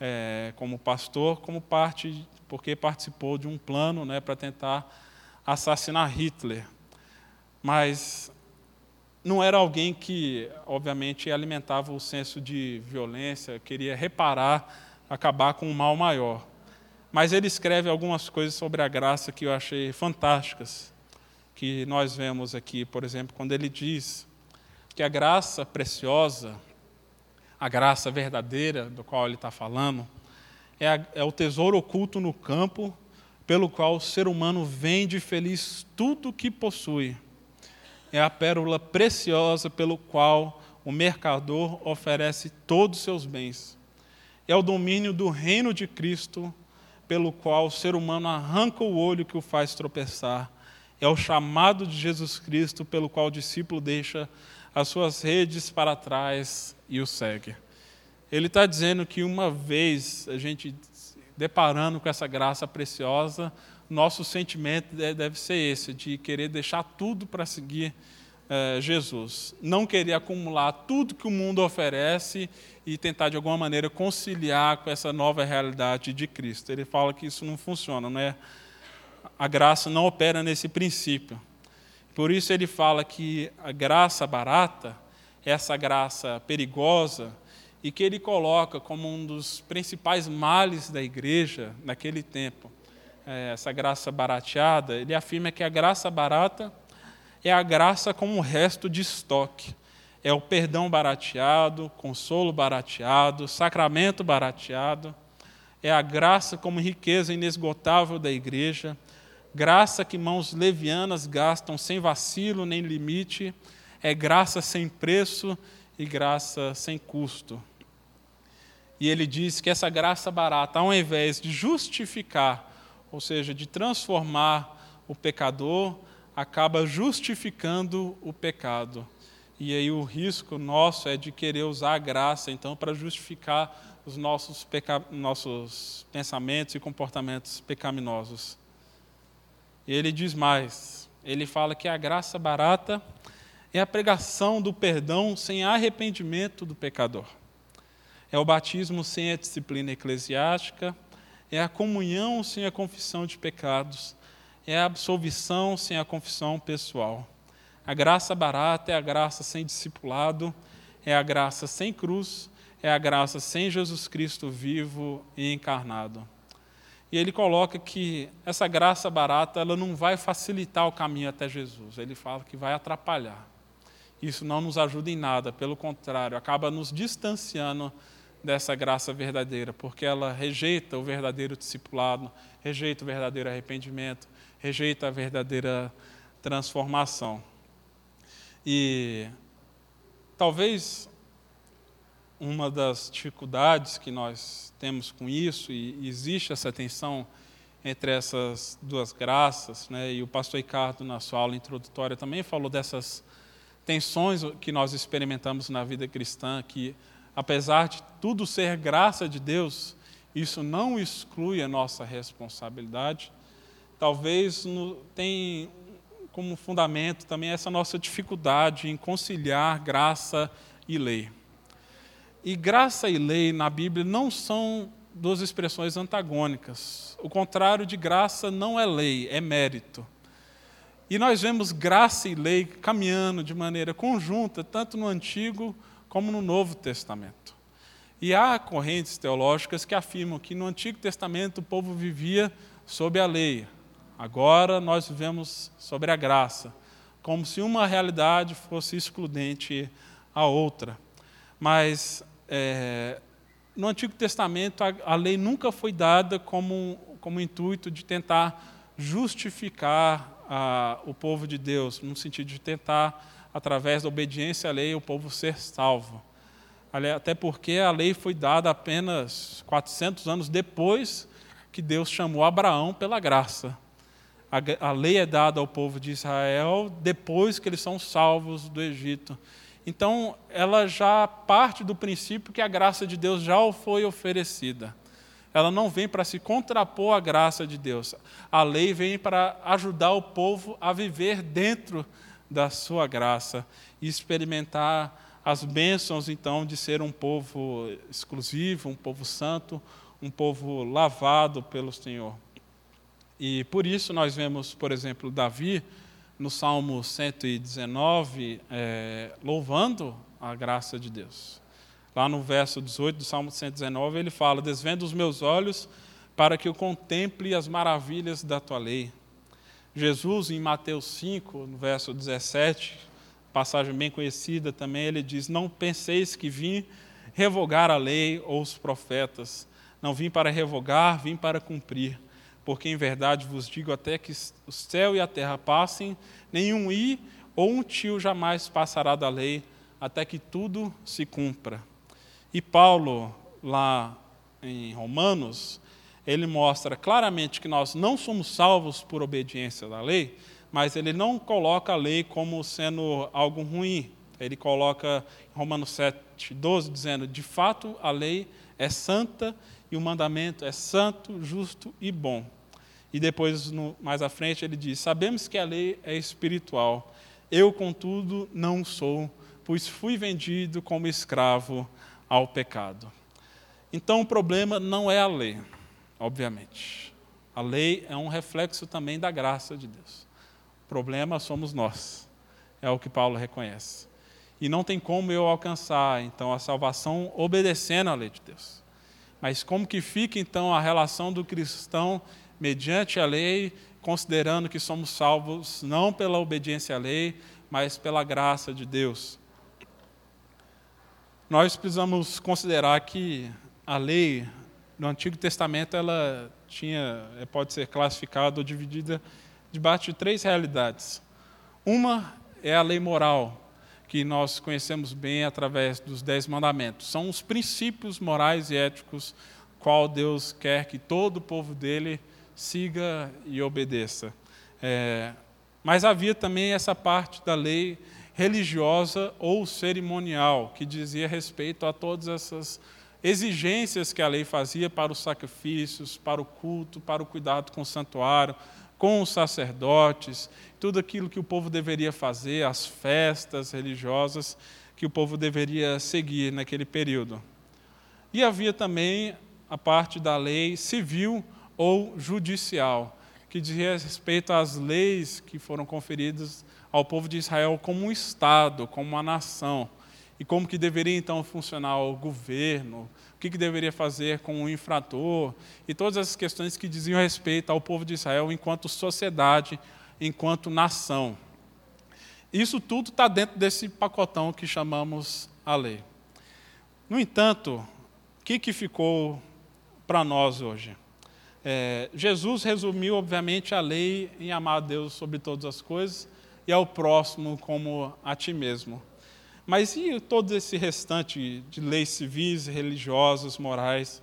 é, como pastor, como parte porque participou de um plano né, para tentar assassinar Hitler. Mas não era alguém que, obviamente, alimentava o senso de violência, queria reparar, acabar com um mal maior. Mas ele escreve algumas coisas sobre a graça que eu achei fantásticas, que nós vemos aqui, por exemplo, quando ele diz que a graça preciosa, a graça verdadeira do qual ele está falando, é, a, é o tesouro oculto no campo, pelo qual o ser humano vende feliz tudo o que possui. É a pérola preciosa pelo qual o mercador oferece todos os seus bens. É o domínio do reino de Cristo pelo qual o ser humano arranca o olho que o faz tropeçar. É o chamado de Jesus Cristo pelo qual o discípulo deixa as suas redes para trás e o segue. Ele está dizendo que uma vez a gente deparando com essa graça preciosa, nosso sentimento deve ser esse, de querer deixar tudo para seguir eh, Jesus. Não querer acumular tudo que o mundo oferece e tentar de alguma maneira conciliar com essa nova realidade de Cristo. Ele fala que isso não funciona, não é? A graça não opera nesse princípio. Por isso ele fala que a graça barata, essa graça perigosa, e que ele coloca como um dos principais males da igreja naquele tempo, essa graça barateada, ele afirma que a graça barata é a graça como o resto de estoque é o perdão barateado, consolo barateado, sacramento barateado, é a graça como riqueza inesgotável da igreja, graça que mãos levianas gastam sem vacilo nem limite, é graça sem preço e graça sem custo. E ele diz que essa graça barata, ao invés de justificar, ou seja, de transformar o pecador, acaba justificando o pecado. E aí o risco nosso é de querer usar a graça, então, para justificar os nossos, peca... nossos pensamentos e comportamentos pecaminosos. E ele diz mais: ele fala que a graça barata é a pregação do perdão sem arrependimento do pecador. É o batismo sem a disciplina eclesiástica, é a comunhão sem a confissão de pecados, é a absolvição sem a confissão pessoal. A graça barata é a graça sem discipulado, é a graça sem cruz, é a graça sem Jesus Cristo vivo e encarnado. E ele coloca que essa graça barata ela não vai facilitar o caminho até Jesus, ele fala que vai atrapalhar. Isso não nos ajuda em nada, pelo contrário, acaba nos distanciando dessa graça verdadeira, porque ela rejeita o verdadeiro discipulado, rejeita o verdadeiro arrependimento, rejeita a verdadeira transformação. E talvez uma das dificuldades que nós temos com isso, e existe essa tensão entre essas duas graças, né? e o pastor Ricardo, na sua aula introdutória, também falou dessas tensões que nós experimentamos na vida cristã, que apesar de tudo ser graça de Deus, isso não exclui a nossa responsabilidade. Talvez no, tem como fundamento também essa nossa dificuldade em conciliar graça e lei. E graça e lei na Bíblia não são duas expressões antagônicas. O contrário de graça não é lei, é mérito. E nós vemos graça e lei caminhando de maneira conjunta, tanto no Antigo como no Novo Testamento. E há correntes teológicas que afirmam que no Antigo Testamento o povo vivia sob a lei, Agora nós vivemos sobre a graça, como se uma realidade fosse excludente à outra. Mas é, no Antigo Testamento a, a, lei nunca foi dada como, como intuito de tentar justificar a, o povo de Deus, no sentido de tentar, através da obediência à lei, o povo ser salvo. Até porque a lei foi dada apenas 400 anos depois que Deus chamou Abraão pela graça. A, lei é dada ao povo de Israel depois que eles são salvos do Egito. Então, ela já parte do princípio que a graça de Deus já foi oferecida. Ela não vem para se contrapor à graça de Deus. A lei vem para ajudar o povo a viver dentro da sua graça e experimentar as bênçãos, então, de ser um povo exclusivo, um povo santo, um povo lavado pelo Senhor. E por isso nós vemos, por exemplo, Davi, no Salmo 119, é, louvando a graça de Deus. Lá no verso 18 do Salmo 119, ele fala: Desvendo os meus olhos para que eu contemple as maravilhas da tua lei. Jesus, em Mateus 5, no verso 17, passagem bem conhecida também, ele diz: Não penseis que vim revogar a lei ou os profetas. Não vim para revogar, vim para cumprir porque em verdade vos digo até que o céu e a terra passem, nenhum i ou um tio jamais passará da lei, até que tudo se cumpra. E Paulo, lá em Romanos, ele mostra claramente que nós não somos salvos por obediência da lei, mas ele não coloca a lei como sendo algo ruim. Ele coloca em Romanos 7, 12, dizendo: de fato a lei é santa e o mandamento é santo, justo e bom. E depois, no, mais à frente, ele diz: Sabemos que a lei é espiritual. Eu, contudo, não sou, pois fui vendido como escravo ao pecado. Então, o problema não é a lei, obviamente. A lei é um reflexo também da graça de Deus. O problema somos nós. É o que Paulo reconhece. E não tem como eu alcançar, então, a salvação obedecendo à lei de Deus. Mas como que fica, então, a relação do cristão mediante a lei, considerando que somos salvos não pela obediência à lei, mas pela graça de Deus. Nós precisamos considerar que a lei no Antigo Testamento ela tinha, é, pode ser classificada ou dividida debaixo de três realidades. Uma é a lei moral, que nós conhecemos bem através dos Dez Mandamentos. São os princípios morais e éticos qual Deus quer que todo o povo dele siga e obedeça. É, mas havia também essa parte da lei religiosa ou cerimonial, que dizia respeito a todas essas exigências que a lei fazia para os sacrifícios, para o culto, para o cuidado com o santuário, com os sacerdotes, tudo aquilo que o povo deveria fazer, as festas religiosas que o povo deveria seguir naquele período. E havia também a parte da lei civil ou judicial, que dizia respeito às leis que foram conferidas ao povo de Israel como um Estado, como uma nação, e como que deveria então funcionar o governo, o que, que deveria fazer com o infrator, e todas essas questões que diziam respeito ao povo de Israel enquanto sociedade, enquanto nação. Isso tudo está dentro desse pacotão que chamamos a lei. No entanto, o que, que ficou para nós hoje? É, Jesus resumiu, obviamente, a lei em amar a Deus sobre todas as coisas e ao próximo como a ti mesmo. Mas e todo esse restante de leis civis, religiosas, morais?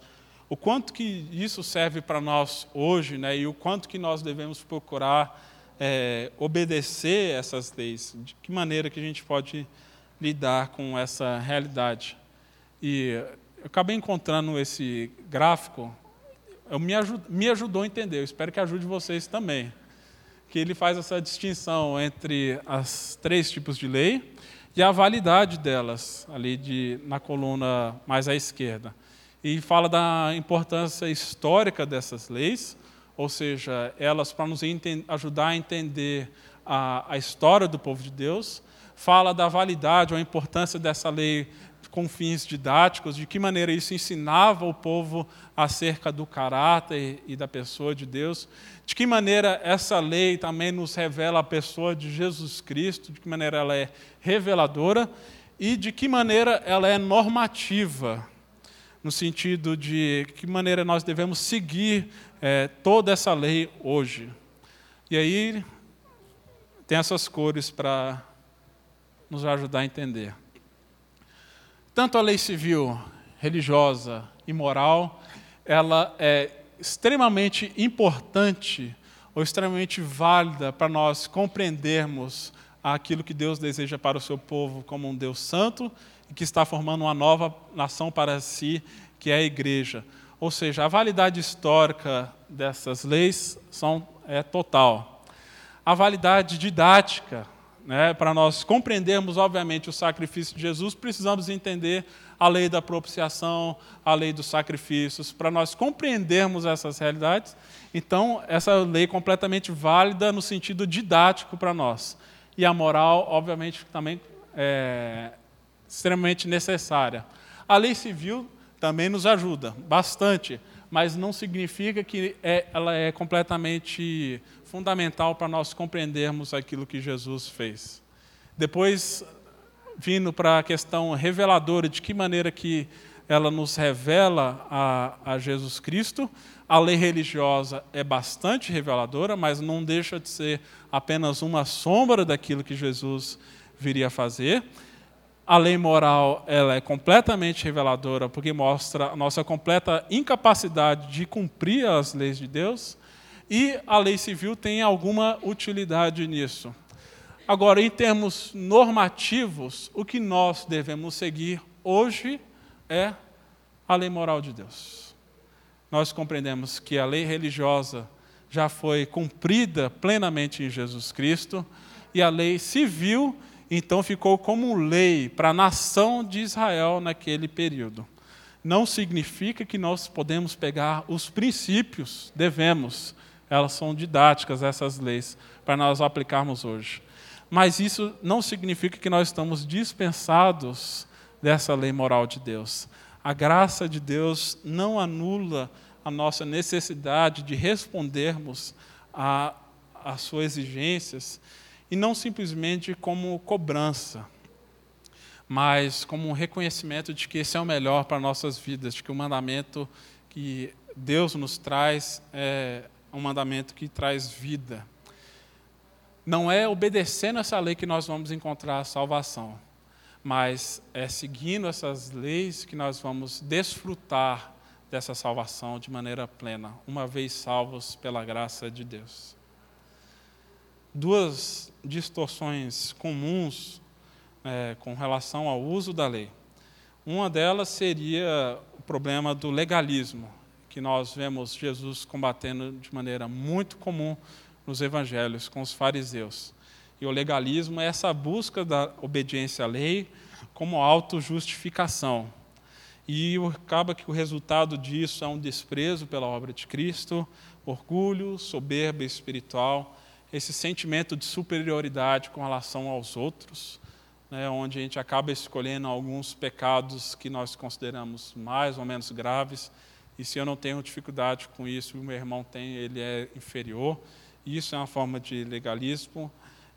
O quanto que isso serve para nós hoje, né? E o quanto que nós devemos procurar é, obedecer essas leis? De que maneira que a gente pode lidar com essa realidade? E eu acabei encontrando esse gráfico me, ajud, me ajudou a entender, eu espero que ajude vocês também. Que ele faz essa distinção entre as três tipos de lei e a validade delas, ali de, na coluna mais à esquerda. E fala da importância histórica dessas leis, ou seja, elas para nos ajudar a entender a, a história do povo de Deus. Fala da validade ou a importância dessa lei com fins didáticos, de que maneira isso ensinava o povo acerca do caráter e da pessoa de Deus, de que maneira essa lei também nos revela a pessoa de Jesus Cristo, de que maneira ela é reveladora e de que maneira ela é normativa, no sentido de que maneira nós devemos seguir é, toda essa lei hoje. E aí tem essas cores para nos ajudar a entender. Tanto a lei civil, religiosa e moral, ela é extremamente importante ou extremamente válida para nós compreendermos aquilo que Deus deseja para o seu povo como um Deus santo e que está formando uma nova nação para si, que é a igreja. Ou seja, a validade histórica dessas leis são, é total. A validade didática né, para nós compreendermos, obviamente, o sacrifício de Jesus, precisamos entender a lei da propiciação, a lei dos sacrifícios. Para nós compreendermos essas realidades, então, essa lei é completamente válida no sentido didático para nós. E a moral, obviamente, também é extremamente necessária. A lei civil também nos ajuda bastante, mas não significa que é, ela é completamente fundamental para nós compreendermos aquilo que Jesus fez. Depois, vindo para a questão reveladora, de que maneira que ela nos revela a, a Jesus Cristo, a lei religiosa é bastante reveladora, mas não deixa de ser apenas uma sombra daquilo que Jesus viria a fazer. A lei moral ela é completamente reveladora, porque mostra a nossa completa incapacidade de cumprir as leis de Deus. E a lei civil tem alguma utilidade nisso. Agora, em termos normativos, o que nós devemos seguir hoje é a lei moral de Deus. Nós compreendemos que a lei religiosa já foi cumprida plenamente em Jesus Cristo e a lei civil então ficou como lei para a nação de Israel naquele período. Não significa que nós podemos pegar os princípios, devemos, elas são didáticas, essas leis, para nós aplicarmos hoje. Mas isso não significa que nós estamos dispensados dessa lei moral de Deus. A graça de Deus não anula a nossa necessidade de respondermos às suas exigências, e não simplesmente como cobrança, mas como um reconhecimento de que esse é o melhor para nossas vidas, de que o mandamento que Deus nos traz é um mandamento que traz vida. Não é obedecendo essa lei que nós vamos encontrar a salvação, mas é seguindo essas leis que nós vamos desfrutar dessa salvação de maneira plena, uma vez salvos pela graça de Deus. Duas distorções comuns é, com relação ao uso da lei. Uma delas seria o problema do legalismo, que nós vemos Jesus combatendo de maneira muito comum nos evangelhos com os fariseus. E o legalismo é essa busca da obediência à lei como autojustificação. E acaba que o resultado disso é um desprezo pela obra de Cristo, orgulho, soberba espiritual, esse sentimento de superioridade com relação aos outros, né, onde a gente acaba escolhendo alguns pecados que nós consideramos mais ou menos graves e se eu não tenho dificuldade com isso, o meu irmão tem, ele é inferior. Isso é uma forma de legalismo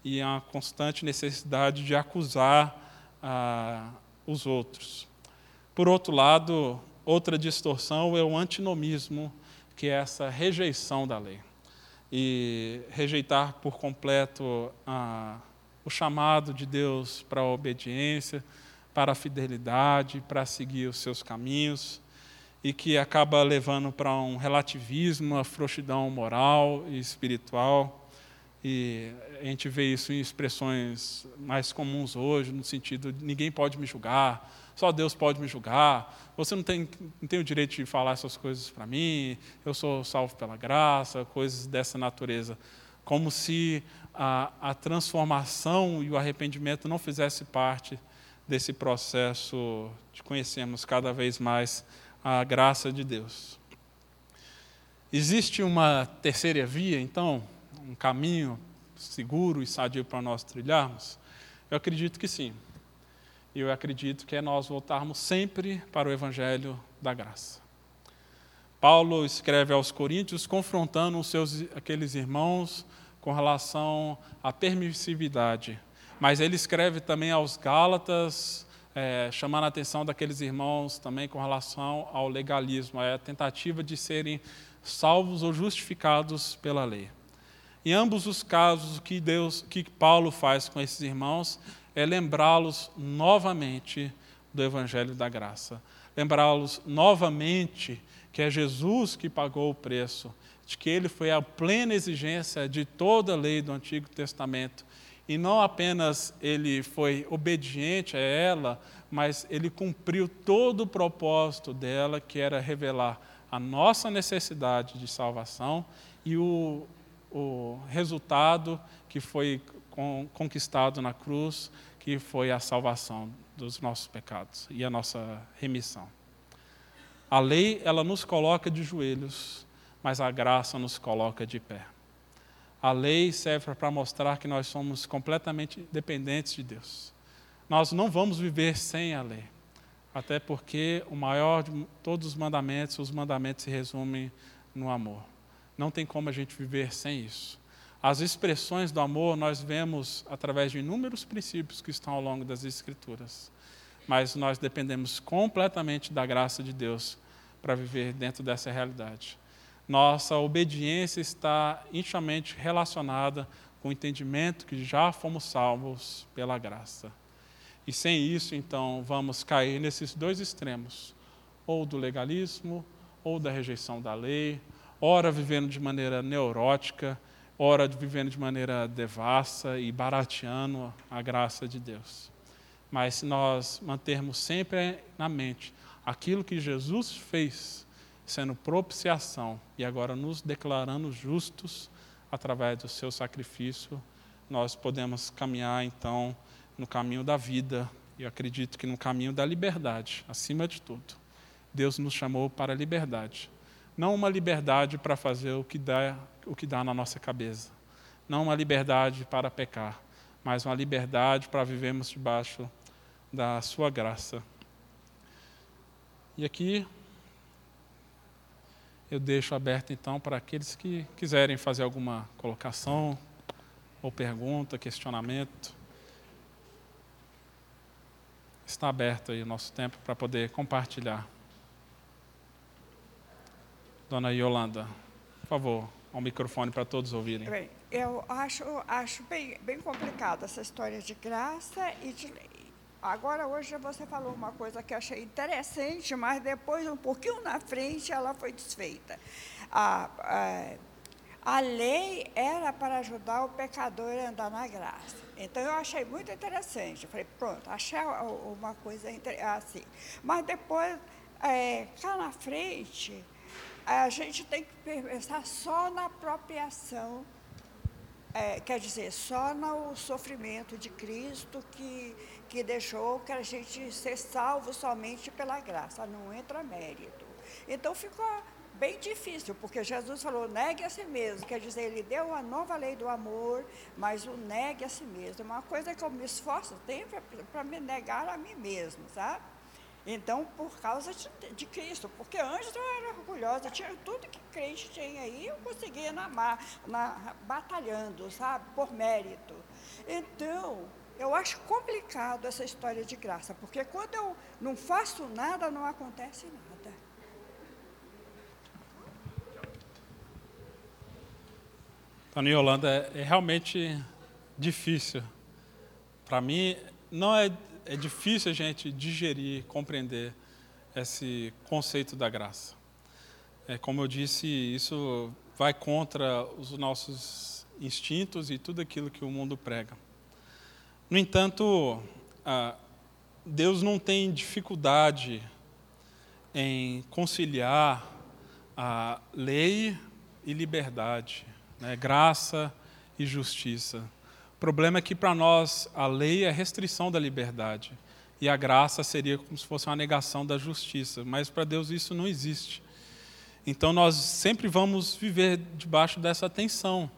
e é uma constante necessidade de acusar ah, os outros. Por outro lado, outra distorção é o antinomismo, que é essa rejeição da lei. E rejeitar por completo ah, o chamado de Deus para a obediência, para a fidelidade, para seguir os seus caminhos e que acaba levando para um relativismo, uma frouxidão moral e espiritual. E a gente vê isso em expressões mais comuns hoje, no sentido de ninguém pode me julgar, só Deus pode me julgar, você não tem, não tem o direito de falar essas coisas para mim, eu sou salvo pela graça, coisas dessa natureza. Como se a, a transformação e o arrependimento não fizesse parte desse processo de conhecermos cada vez mais a graça de Deus. Existe uma terceira via, então, um caminho seguro e sadio para nós trilharmos? Eu acredito que sim. E eu acredito que é nós voltarmos sempre para o Evangelho da graça. Paulo escreve aos Coríntios confrontando os seus, aqueles irmãos com relação à permissividade. Mas ele escreve também aos Gálatas, é, chamando a atenção daqueles irmãos também com relação ao legalismo, é a tentativa de serem salvos ou justificados pela lei. Em ambos os casos, o que Deus, que Paulo faz com esses irmãos é lembrá-los novamente do evangelho da graça, lembrá-los novamente que é Jesus que pagou o preço, de que ele foi a plena exigência de toda a lei do Antigo Testamento. E não apenas ele foi obediente a ela, mas ele cumpriu todo o propósito dela, que era revelar a nossa necessidade de salvação e o, o resultado que foi conquistado na cruz, que foi a salvação dos nossos pecados e a nossa remissão. A lei, ela nos coloca de joelhos, mas a graça nos coloca de pé. A lei serve para mostrar que nós somos completamente dependentes de Deus. Nós não vamos viver sem a lei, até porque o maior de todos os mandamentos, os mandamentos se resumem no amor. Não tem como a gente viver sem isso. As expressões do amor nós vemos através de inúmeros princípios que estão ao longo das Escrituras mas nós dependemos completamente da graça de Deus para viver dentro dessa realidade. Nossa obediência está intimamente relacionada com o entendimento que já fomos salvos pela graça. E sem isso, então, vamos cair nesses dois extremos, ou do legalismo, ou da rejeição da lei, ora vivendo de maneira neurótica, ora vivendo de maneira devassa e barateando a graça de Deus. Mas se nós mantermos sempre na mente aquilo que Jesus fez, sendo propiciação e agora nos declarando justos através do seu sacrifício, nós podemos caminhar então no caminho da vida e eu acredito que no caminho da liberdade, acima de tudo. Deus nos chamou para a liberdade. Não uma liberdade para fazer o que dá, o que dá na nossa cabeça. Não uma liberdade para pecar, mas uma liberdade para vivermos debaixo da sua graça. E aqui eu deixo aberto então para aqueles que quiserem fazer alguma colocação ou pergunta, questionamento. Está aberto aí o nosso tempo para poder compartilhar. Dona Yolanda, por favor, ao microfone para todos ouvirem. Bem, eu acho, acho bem, bem complicado essa história de graça e de lei. Agora, hoje você falou uma coisa que eu achei interessante, mas depois, um pouquinho na frente, ela foi desfeita. A, a, a lei era para ajudar o pecador a andar na graça. Então, eu achei muito interessante. Eu falei, pronto, achei uma coisa assim. Mas depois, é, cá na frente, a gente tem que pensar só na apropriação é, quer dizer, só no sofrimento de Cristo que que deixou que a gente ser salvo somente pela graça, não entra mérito. Então ficou bem difícil, porque Jesus falou, negue a si mesmo, quer dizer, ele deu uma nova lei do amor, mas o negue a si mesmo. Uma coisa que eu me esforço sempre para me negar a mim mesmo, sabe? Então, por causa de, de, Cristo, porque antes eu era orgulhosa, tinha tudo que crente tinha aí, eu conseguia na, na, batalhando, sabe, por mérito. Então, eu acho complicado essa história de graça, porque quando eu não faço nada, não acontece nada. Tony Yolanda, é, é realmente difícil. Para mim, não é, é difícil a gente digerir, compreender esse conceito da graça. É, como eu disse, isso vai contra os nossos instintos e tudo aquilo que o mundo prega. No entanto, Deus não tem dificuldade em conciliar a lei e liberdade, né? graça e justiça. O problema é que para nós a lei é restrição da liberdade e a graça seria como se fosse uma negação da justiça, mas para Deus isso não existe. Então nós sempre vamos viver debaixo dessa tensão.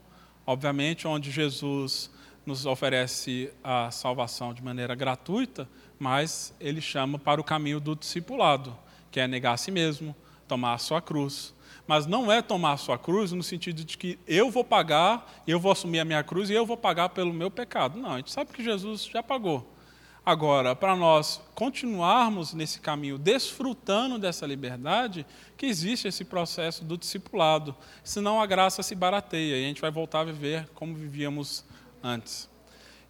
Obviamente, onde Jesus nos oferece a salvação de maneira gratuita, mas ele chama para o caminho do discipulado, que é negar a si mesmo, tomar a sua cruz. Mas não é tomar a sua cruz no sentido de que eu vou pagar, eu vou assumir a minha cruz e eu vou pagar pelo meu pecado. Não, a gente sabe que Jesus já pagou. Agora, para nós continuarmos nesse caminho, desfrutando dessa liberdade, que existe esse processo do discipulado. Senão a graça se barateia e a gente vai voltar a viver como vivíamos antes.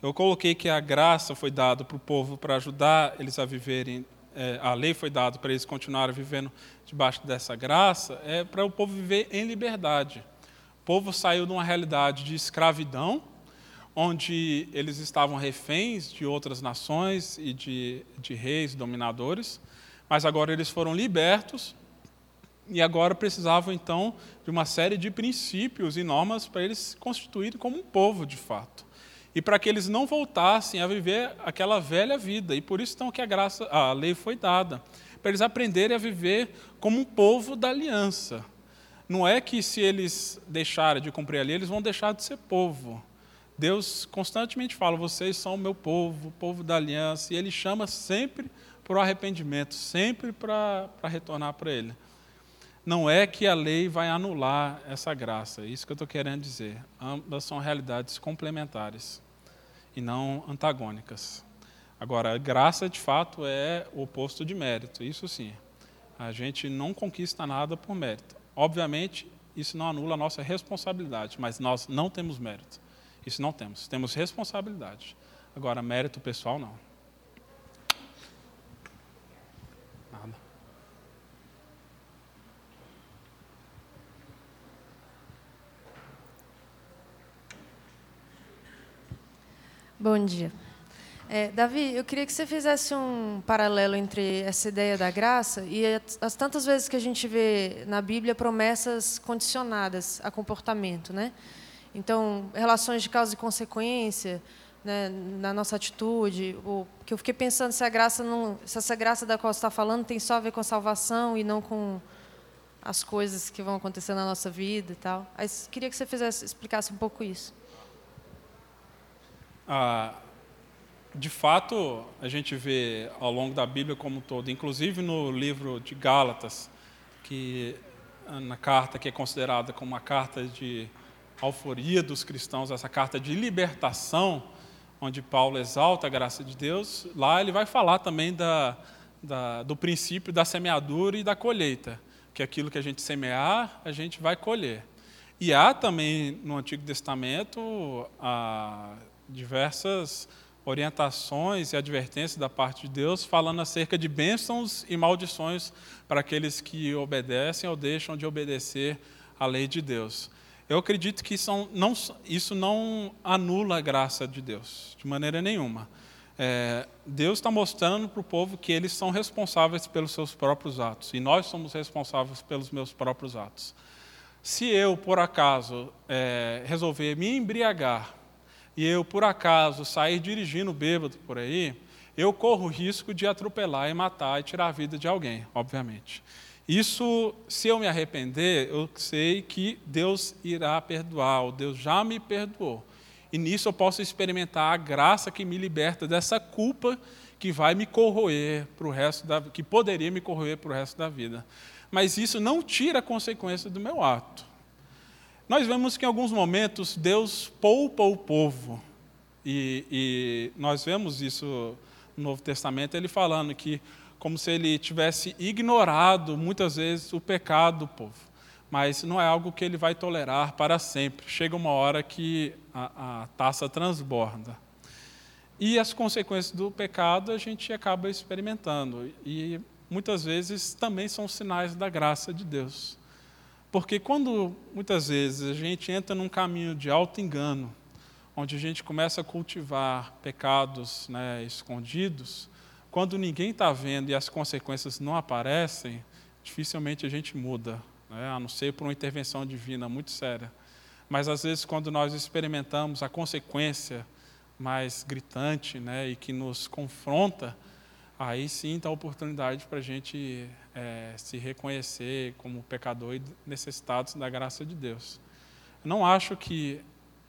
Eu coloquei que a graça foi dada para o povo para ajudar eles a viverem, é, a lei foi dada para eles continuarem vivendo debaixo dessa graça, é para o povo viver em liberdade. O povo saiu de uma realidade de escravidão, onde eles estavam reféns de outras nações e de, de reis dominadores, mas agora eles foram libertos e agora precisavam então de uma série de princípios e normas para eles se constituírem como um povo de fato. E para que eles não voltassem a viver aquela velha vida. E por isso então que a graça, a lei foi dada, para eles aprenderem a viver como um povo da aliança. Não é que se eles deixarem de cumprir a lei, eles vão deixar de ser povo. Deus constantemente fala: vocês são o meu povo, o povo da aliança, e Ele chama sempre para o arrependimento, sempre para, para retornar para Ele. Não é que a lei vai anular essa graça, é isso que eu estou querendo dizer. Ambas são realidades complementares e não antagônicas. Agora, graça de fato é o oposto de mérito, isso sim. A gente não conquista nada por mérito. Obviamente, isso não anula a nossa responsabilidade, mas nós não temos mérito. Isso não temos. Temos responsabilidade. Agora, mérito pessoal, não. Bom dia. É, Davi, eu queria que você fizesse um paralelo entre essa ideia da graça e as tantas vezes que a gente vê na Bíblia promessas condicionadas a comportamento, né? Então, relações de causa e consequência né, na nossa atitude. O, que eu fiquei pensando se, a graça não, se essa graça da qual você está falando tem só a ver com a salvação e não com as coisas que vão acontecer na nossa vida e tal. Queria que você fizesse, explicasse um pouco isso. Ah, de fato, a gente vê ao longo da Bíblia como um todo, inclusive no livro de Gálatas, que na carta que é considerada como uma carta de alforia dos cristãos, essa carta de libertação, onde Paulo exalta a graça de Deus, lá ele vai falar também da, da, do princípio da semeadura e da colheita, que aquilo que a gente semear, a gente vai colher. E há também no Antigo Testamento a, diversas orientações e advertências da parte de Deus falando acerca de bênçãos e maldições para aqueles que obedecem ou deixam de obedecer à lei de Deus. Eu acredito que isso não, isso não anula a graça de Deus, de maneira nenhuma. É, Deus está mostrando para o povo que eles são responsáveis pelos seus próprios atos, e nós somos responsáveis pelos meus próprios atos. Se eu, por acaso, é, resolver me embriagar, e eu, por acaso, sair dirigindo bêbado por aí, eu corro o risco de atropelar e matar e tirar a vida de alguém, obviamente. Isso, se eu me arrepender, eu sei que Deus irá perdoar, ou Deus já me perdoou. E nisso eu posso experimentar a graça que me liberta dessa culpa que vai me corroer para o resto da que poderia me corroer para o resto da vida. Mas isso não tira a consequência do meu ato. Nós vemos que em alguns momentos Deus poupa o povo. E, e nós vemos isso no Novo Testamento, ele falando que como se ele tivesse ignorado muitas vezes o pecado do povo. Mas não é algo que ele vai tolerar para sempre. Chega uma hora que a, a taça transborda. E as consequências do pecado a gente acaba experimentando. E muitas vezes também são sinais da graça de Deus. Porque quando muitas vezes a gente entra num caminho de alto engano, onde a gente começa a cultivar pecados né, escondidos, quando ninguém está vendo e as consequências não aparecem, dificilmente a gente muda, né? a não ser por uma intervenção divina muito séria. Mas às vezes, quando nós experimentamos a consequência mais gritante né, e que nos confronta, aí sim está a oportunidade para a gente é, se reconhecer como pecador e necessitados da graça de Deus. Eu não acho que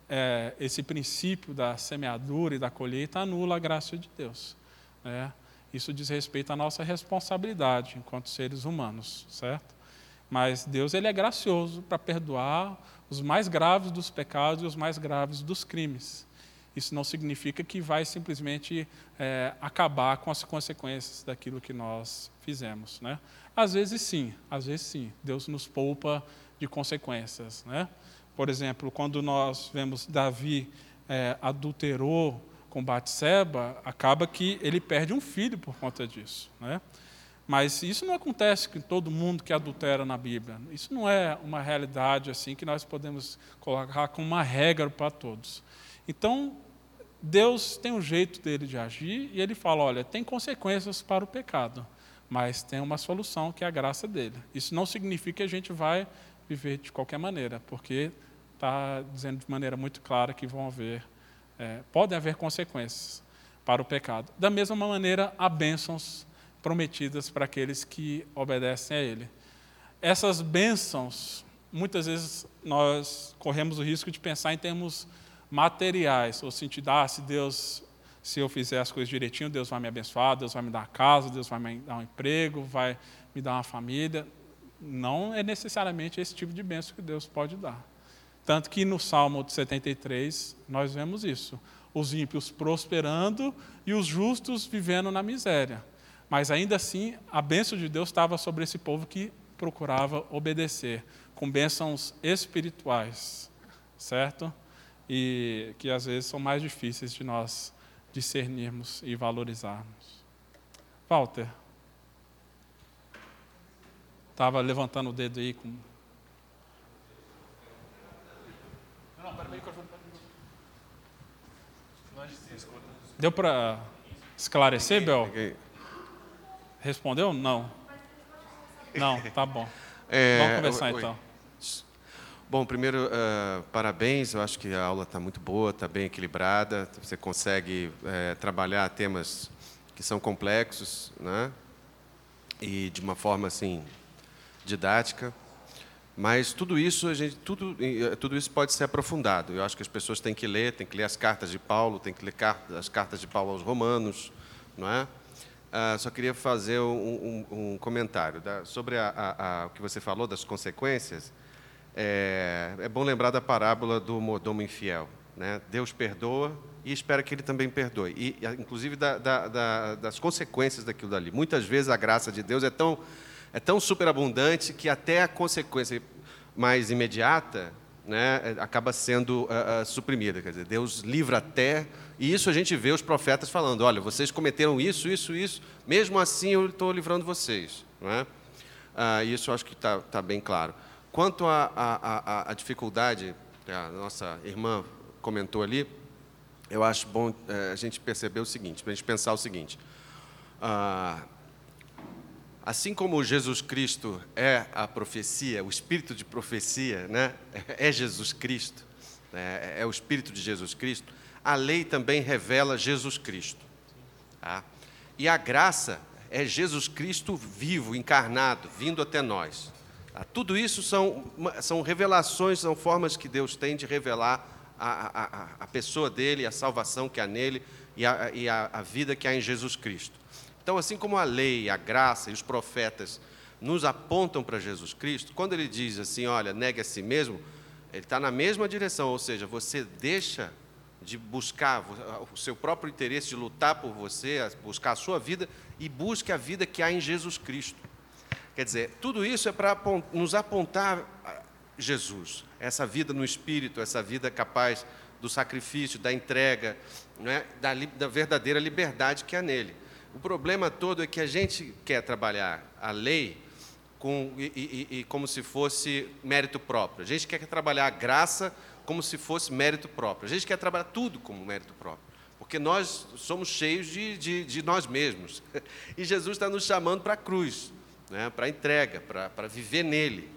é, esse princípio da semeadura e da colheita anula a graça de Deus. Né? Isso diz respeito à nossa responsabilidade enquanto seres humanos, certo? Mas Deus ele é gracioso para perdoar os mais graves dos pecados e os mais graves dos crimes. Isso não significa que vai simplesmente é, acabar com as consequências daquilo que nós fizemos, né? Às vezes sim, às vezes sim. Deus nos poupa de consequências, né? Por exemplo, quando nós vemos Davi é, adulterou com Batseba, acaba que ele perde um filho por conta disso, né? Mas isso não acontece com todo mundo que adultera na Bíblia. Isso não é uma realidade assim que nós podemos colocar como uma regra para todos. Então, Deus tem um jeito dele de agir e ele fala: olha, tem consequências para o pecado, mas tem uma solução que é a graça dele. Isso não significa que a gente vai viver de qualquer maneira, porque está dizendo de maneira muito clara que vão haver, é, podem haver consequências para o pecado. Da mesma maneira, há bênçãos prometidas para aqueles que obedecem a Ele. Essas bênçãos, muitas vezes nós corremos o risco de pensar em termos materiais, ou sentir, ah, se Deus, se eu fizer as coisas direitinho, Deus vai me abençoar, Deus vai me dar casa, Deus vai me dar um emprego, vai me dar uma família. Não é necessariamente esse tipo de bênção que Deus pode dar. Tanto que no Salmo 73 nós vemos isso: os ímpios prosperando e os justos vivendo na miséria. Mas ainda assim, a bênção de Deus estava sobre esse povo que procurava obedecer, com bênçãos espirituais, certo? E que às vezes são mais difíceis de nós discernirmos e valorizarmos. Walter, estava levantando o dedo aí com. Não, para Deu para esclarecer, Bel? Respondeu? Não. Não, tá bom. É, Vamos conversar então. Bom, primeiro, uh, parabéns. Eu acho que a aula está muito boa, está bem equilibrada. Você consegue uh, trabalhar temas que são complexos, né? E de uma forma assim didática. Mas tudo isso, a gente, tudo, eh, tudo isso pode ser aprofundado. Eu acho que as pessoas têm que ler, têm que ler as cartas de Paulo, têm que ler as cartas de Paulo aos Romanos, não é? Uh, só queria fazer um, um, um comentário da, sobre a, a, a, o que você falou das consequências. É, é bom lembrar da parábola do mordomo infiel. Né? Deus perdoa e espera que ele também perdoe. E, inclusive, da, da, da, das consequências daquilo dali. Muitas vezes a graça de Deus é tão, é tão superabundante que até a consequência mais imediata né, acaba sendo uh, uh, suprimida. Quer dizer, Deus livra até. E isso a gente vê os profetas falando: olha, vocês cometeram isso, isso, isso, mesmo assim eu estou livrando vocês. Não é? Uh, isso eu acho que está tá bem claro. Quanto à dificuldade, a nossa irmã comentou ali, eu acho bom é, a gente perceber o seguinte, para a gente pensar o seguinte. Ah, assim como Jesus Cristo é a profecia, o espírito de profecia, né? é Jesus Cristo, né? é o espírito de Jesus Cristo, a lei também revela Jesus Cristo. Tá? E a graça é Jesus Cristo vivo, encarnado, vindo até nós. Tudo isso são, são revelações, são formas que Deus tem de revelar a, a, a pessoa dele, a salvação que há nele e, a, e a, vida que há em Jesus Cristo. Então, assim como a lei, a graça e os profetas nos apontam para Jesus Cristo, quando ele diz assim, olha, negue a si mesmo, ele está na mesma direção, ou seja, você deixa de buscar o seu próprio interesse, de lutar por você, buscar a sua vida e busque a vida que há em Jesus Cristo. Quer dizer, tudo isso é para nos apontar Jesus, essa vida no Espírito, essa vida capaz do sacrifício, da entrega, é? da, da verdadeira liberdade que há nele. O problema todo é que a gente quer trabalhar a lei com, e, e, e, como se fosse mérito próprio. A gente quer trabalhar a graça como se fosse mérito próprio. A gente quer trabalhar tudo como mérito próprio. Porque nós somos cheios de, de, de nós mesmos. E Jesus está nos chamando para a cruz né, para entrega, para viver nele.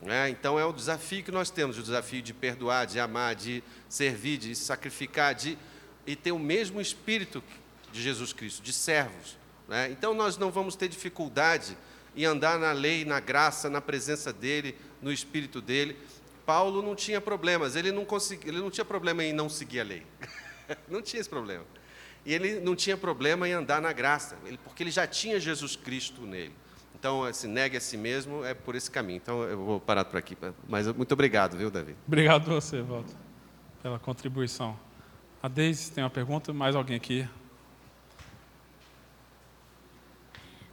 Né? Então é o desafio que nós temos, o desafio de perdoar, de amar, de servir, de sacrificar, de e ter o mesmo espírito de Jesus Cristo, de servos. Né? Então nós não vamos ter dificuldade em andar na lei, na graça, na presença dele, no espírito dele, Paulo não tinha problemas, ele não, consegui, ele não tinha problema em não seguir a lei. não tinha esse problema. E ele não tinha problema em andar na graça, porque ele já tinha Jesus Cristo nele. Então, se negue a si mesmo, é por esse caminho. Então, eu vou parar por aqui. Mas muito obrigado, viu, Davi? Obrigado a você, Walter, pela contribuição. A Deise tem uma pergunta, mais alguém aqui?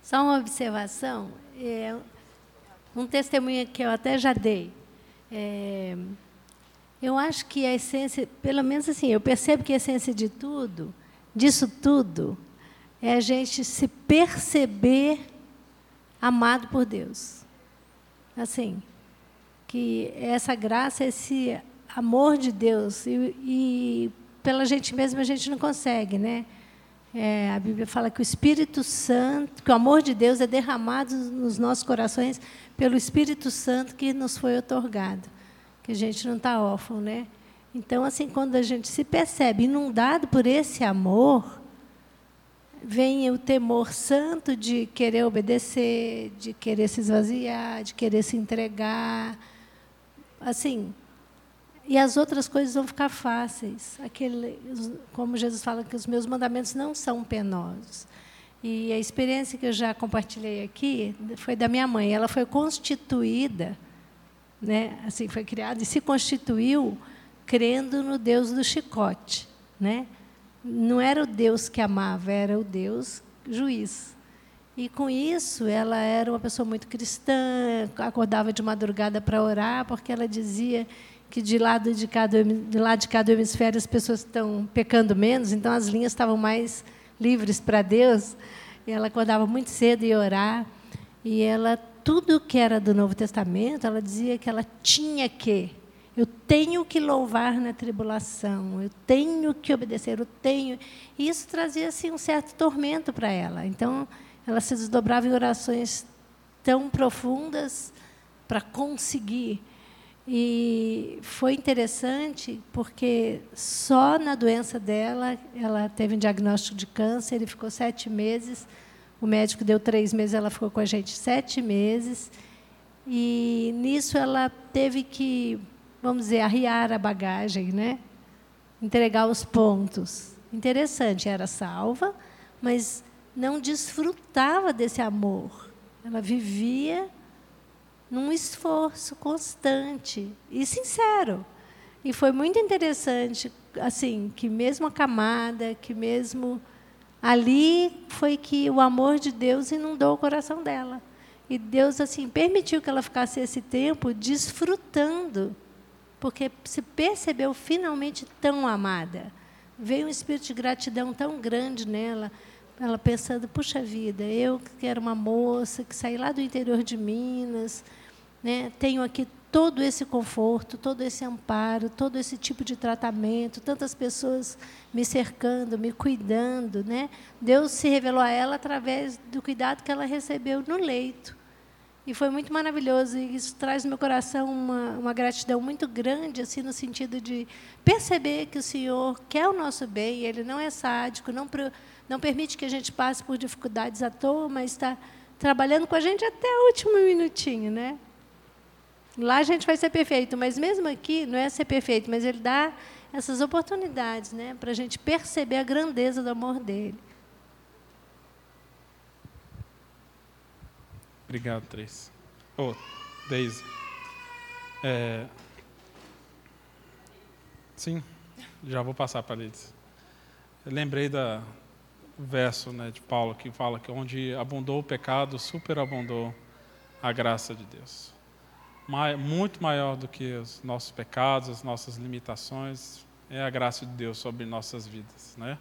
Só uma observação, é, um testemunho que eu até já dei. É, eu acho que a essência, pelo menos assim, eu percebo que a essência de tudo, disso tudo, é a gente se perceber amado por Deus. Assim, que essa graça, esse amor de Deus, e, e pela gente mesma a gente não consegue, né? É, a Bíblia fala que o Espírito Santo, que o amor de Deus é derramado nos nossos corações pelo Espírito Santo que nos foi otorgado, que a gente não está órfão, né? Então, assim, quando a gente se percebe inundado por esse amor, vem o temor santo de querer obedecer, de querer se esvaziar, de querer se entregar. Assim, e as outras coisas vão ficar fáceis. Aquele, como Jesus fala que os meus mandamentos não são penosos. E a experiência que eu já compartilhei aqui foi da minha mãe. Ela foi constituída, né, assim, foi criada e se constituiu crendo no Deus do chicote, né? Não era o Deus que amava, era o Deus juiz. E com isso, ela era uma pessoa muito cristã, acordava de madrugada para orar, porque ela dizia que de lado de cada de lado de cada hemisfério as pessoas estão pecando menos, então as linhas estavam mais livres para Deus. E ela acordava muito cedo e orar. E ela tudo que era do Novo Testamento, ela dizia que ela tinha que eu tenho que louvar na tribulação, eu tenho que obedecer, eu tenho. E isso trazia assim um certo tormento para ela. Então, ela se desdobrava em orações tão profundas para conseguir e foi interessante porque só na doença dela, ela teve um diagnóstico de câncer e ficou sete meses. O médico deu três meses, ela ficou com a gente sete meses. E nisso ela teve que, vamos dizer, arriar a bagagem, né? entregar os pontos. Interessante, era salva, mas não desfrutava desse amor. Ela vivia num esforço constante e sincero. E foi muito interessante, assim, que mesmo a camada, que mesmo ali foi que o amor de Deus inundou o coração dela. E Deus assim permitiu que ela ficasse esse tempo desfrutando, porque se percebeu finalmente tão amada. Veio um espírito de gratidão tão grande nela, ela pensando: puxa vida, eu que era uma moça que saí lá do interior de Minas, né? Tenho aqui todo esse conforto, todo esse amparo, todo esse tipo de tratamento, tantas pessoas me cercando, me cuidando. Né? Deus se revelou a ela através do cuidado que ela recebeu no leito. E foi muito maravilhoso, e isso traz no meu coração uma, uma gratidão muito grande, assim, no sentido de perceber que o Senhor quer o nosso bem, Ele não é sádico, não, não permite que a gente passe por dificuldades à toa, mas está trabalhando com a gente até o último minutinho, né? Lá a gente vai ser perfeito, mas mesmo aqui não é ser perfeito, mas ele dá essas oportunidades, né, para a gente perceber a grandeza do amor dele. Obrigado, Trace. Oh, Daisy. É... Sim, já vou passar para eles. Eu lembrei da verso né, de Paulo que fala que onde abundou o pecado, superabundou a graça de Deus muito maior do que os nossos pecados, as nossas limitações, é a graça de Deus sobre nossas vidas, né?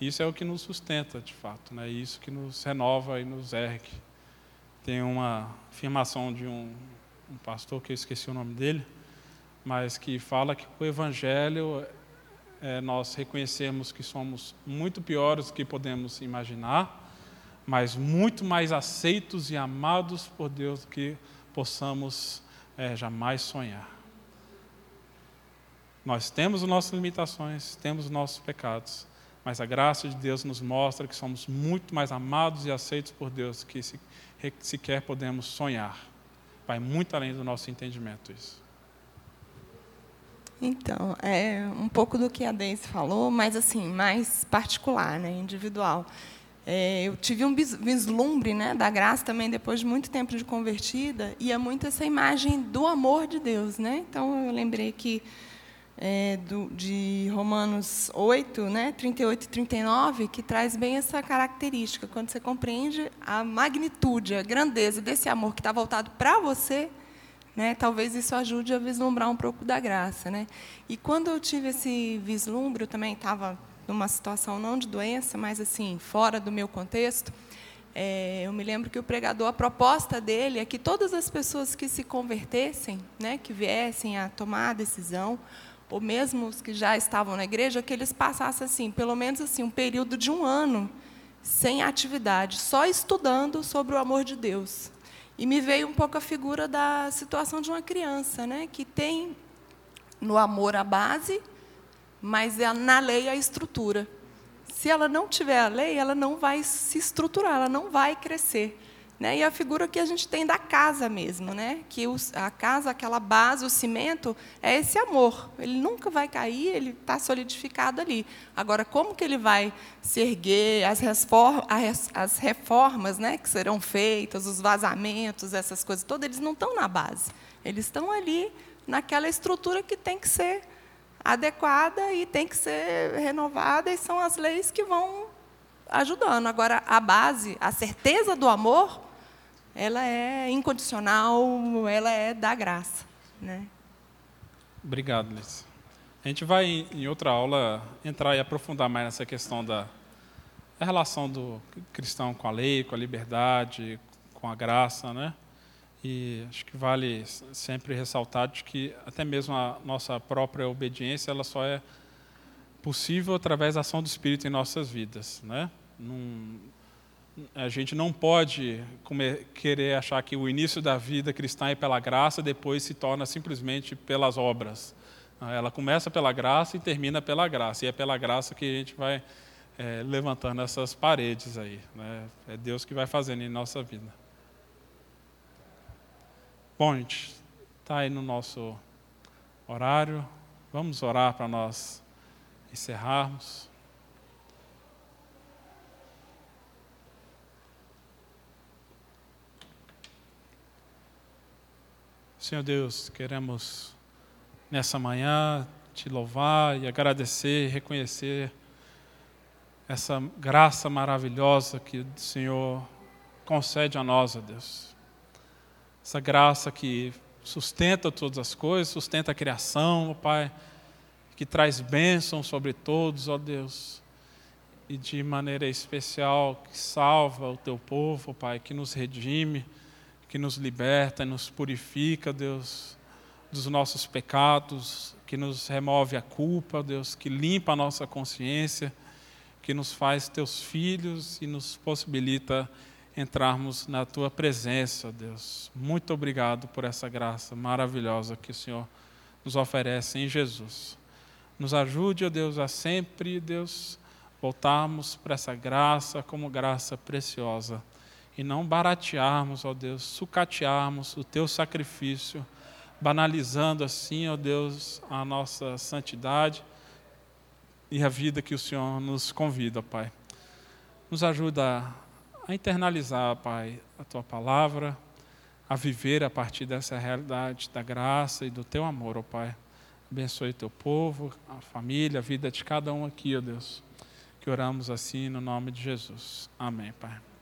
Isso é o que nos sustenta, de fato, né? Isso que nos renova e nos ergue. Tem uma afirmação de um, um pastor que eu esqueci o nome dele, mas que fala que o Evangelho é nós reconhecemos que somos muito piores do que podemos imaginar, mas muito mais aceitos e amados por Deus do que possamos é, jamais sonhar. Nós temos as nossas limitações, temos os nossos pecados, mas a graça de Deus nos mostra que somos muito mais amados e aceitos por Deus que sequer podemos sonhar. Vai muito além do nosso entendimento isso. Então, é um pouco do que a Deise falou, mas assim, mais particular, né, individual. É, eu tive um vislumbre né, da graça também depois de muito tempo de convertida, e é muito essa imagem do amor de Deus. Né? Então, eu lembrei que é, do, de Romanos 8, né, 38 e 39, que traz bem essa característica. Quando você compreende a magnitude, a grandeza desse amor que está voltado para você, né, talvez isso ajude a vislumbrar um pouco da graça. Né? E quando eu tive esse vislumbre, eu também estava numa situação não de doença, mas assim, fora do meu contexto, é, eu me lembro que o pregador, a proposta dele é que todas as pessoas que se convertessem, né, que viessem a tomar a decisão, ou mesmo os que já estavam na igreja, que eles passassem assim, pelo menos assim, um período de um ano sem atividade, só estudando sobre o amor de Deus. E me veio um pouco a figura da situação de uma criança, né, que tem no amor a base mas é na lei a estrutura. Se ela não tiver a lei, ela não vai se estruturar, ela não vai crescer. Né? E a figura que a gente tem da casa mesmo, né? que os, a casa, aquela base, o cimento, é esse amor. Ele nunca vai cair, ele está solidificado ali. Agora, como que ele vai se erguer, as, reformas, as reformas né, que serão feitas, os vazamentos, essas coisas todas, eles não estão na base. Eles estão ali naquela estrutura que tem que ser adequada e tem que ser renovada, e são as leis que vão ajudando. Agora, a base, a certeza do amor, ela é incondicional, ela é da graça. Né? Obrigado, Liz. A gente vai, em outra aula, entrar e aprofundar mais nessa questão da, relação do cristão com a lei, com a liberdade, com a graça, né? E acho que vale sempre ressaltar de que até mesmo a nossa própria obediência ela só é possível através da ação do Espírito em nossas vidas, né? Num, a gente não pode querer achar que o início da vida cristã é pela graça, depois se torna simplesmente pelas obras. Ela começa pela graça e termina pela graça, e é pela graça que a gente vai é, levantando essas paredes aí. Né? É Deus que vai fazendo em nossa vida. Bom, gente, está aí no nosso horário. Vamos orar para nós encerrarmos. Senhor Deus, queremos nessa manhã te louvar e agradecer e reconhecer essa graça maravilhosa que o Senhor concede a nós, ó Deus. Essa graça que sustenta todas as coisas, sustenta a criação, ó Pai, que traz bênção sobre todos, ó Deus, e de maneira especial que salva o teu povo, ó Pai, que nos redime, que nos liberta, nos purifica, Deus, dos nossos pecados, que nos remove a culpa, Deus, que limpa a nossa consciência, que nos faz teus filhos e nos possibilita entrarmos na tua presença, Deus. Muito obrigado por essa graça maravilhosa que o Senhor nos oferece em Jesus. Nos ajude, ó Deus, a sempre, Deus, voltarmos para essa graça como graça preciosa e não baratearmos, ó Deus, sucatearmos o teu sacrifício, banalizando assim, ó Deus, a nossa santidade e a vida que o Senhor nos convida, Pai. Nos ajuda a internalizar, Pai, a tua palavra, a viver a partir dessa realidade da graça e do teu amor, ó Pai. Abençoe teu povo, a família, a vida de cada um aqui, ó Deus. Que oramos assim no nome de Jesus. Amém, Pai.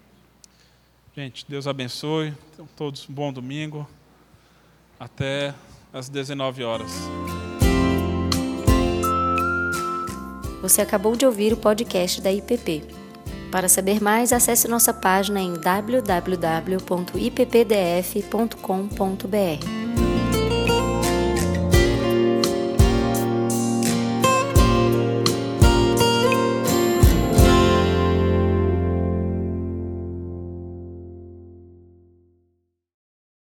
Gente, Deus abençoe. Tenham todos um bom domingo. Até às 19 horas. Você acabou de ouvir o podcast da IPP. Para saber mais, acesse nossa página em www.ippdf.com.br.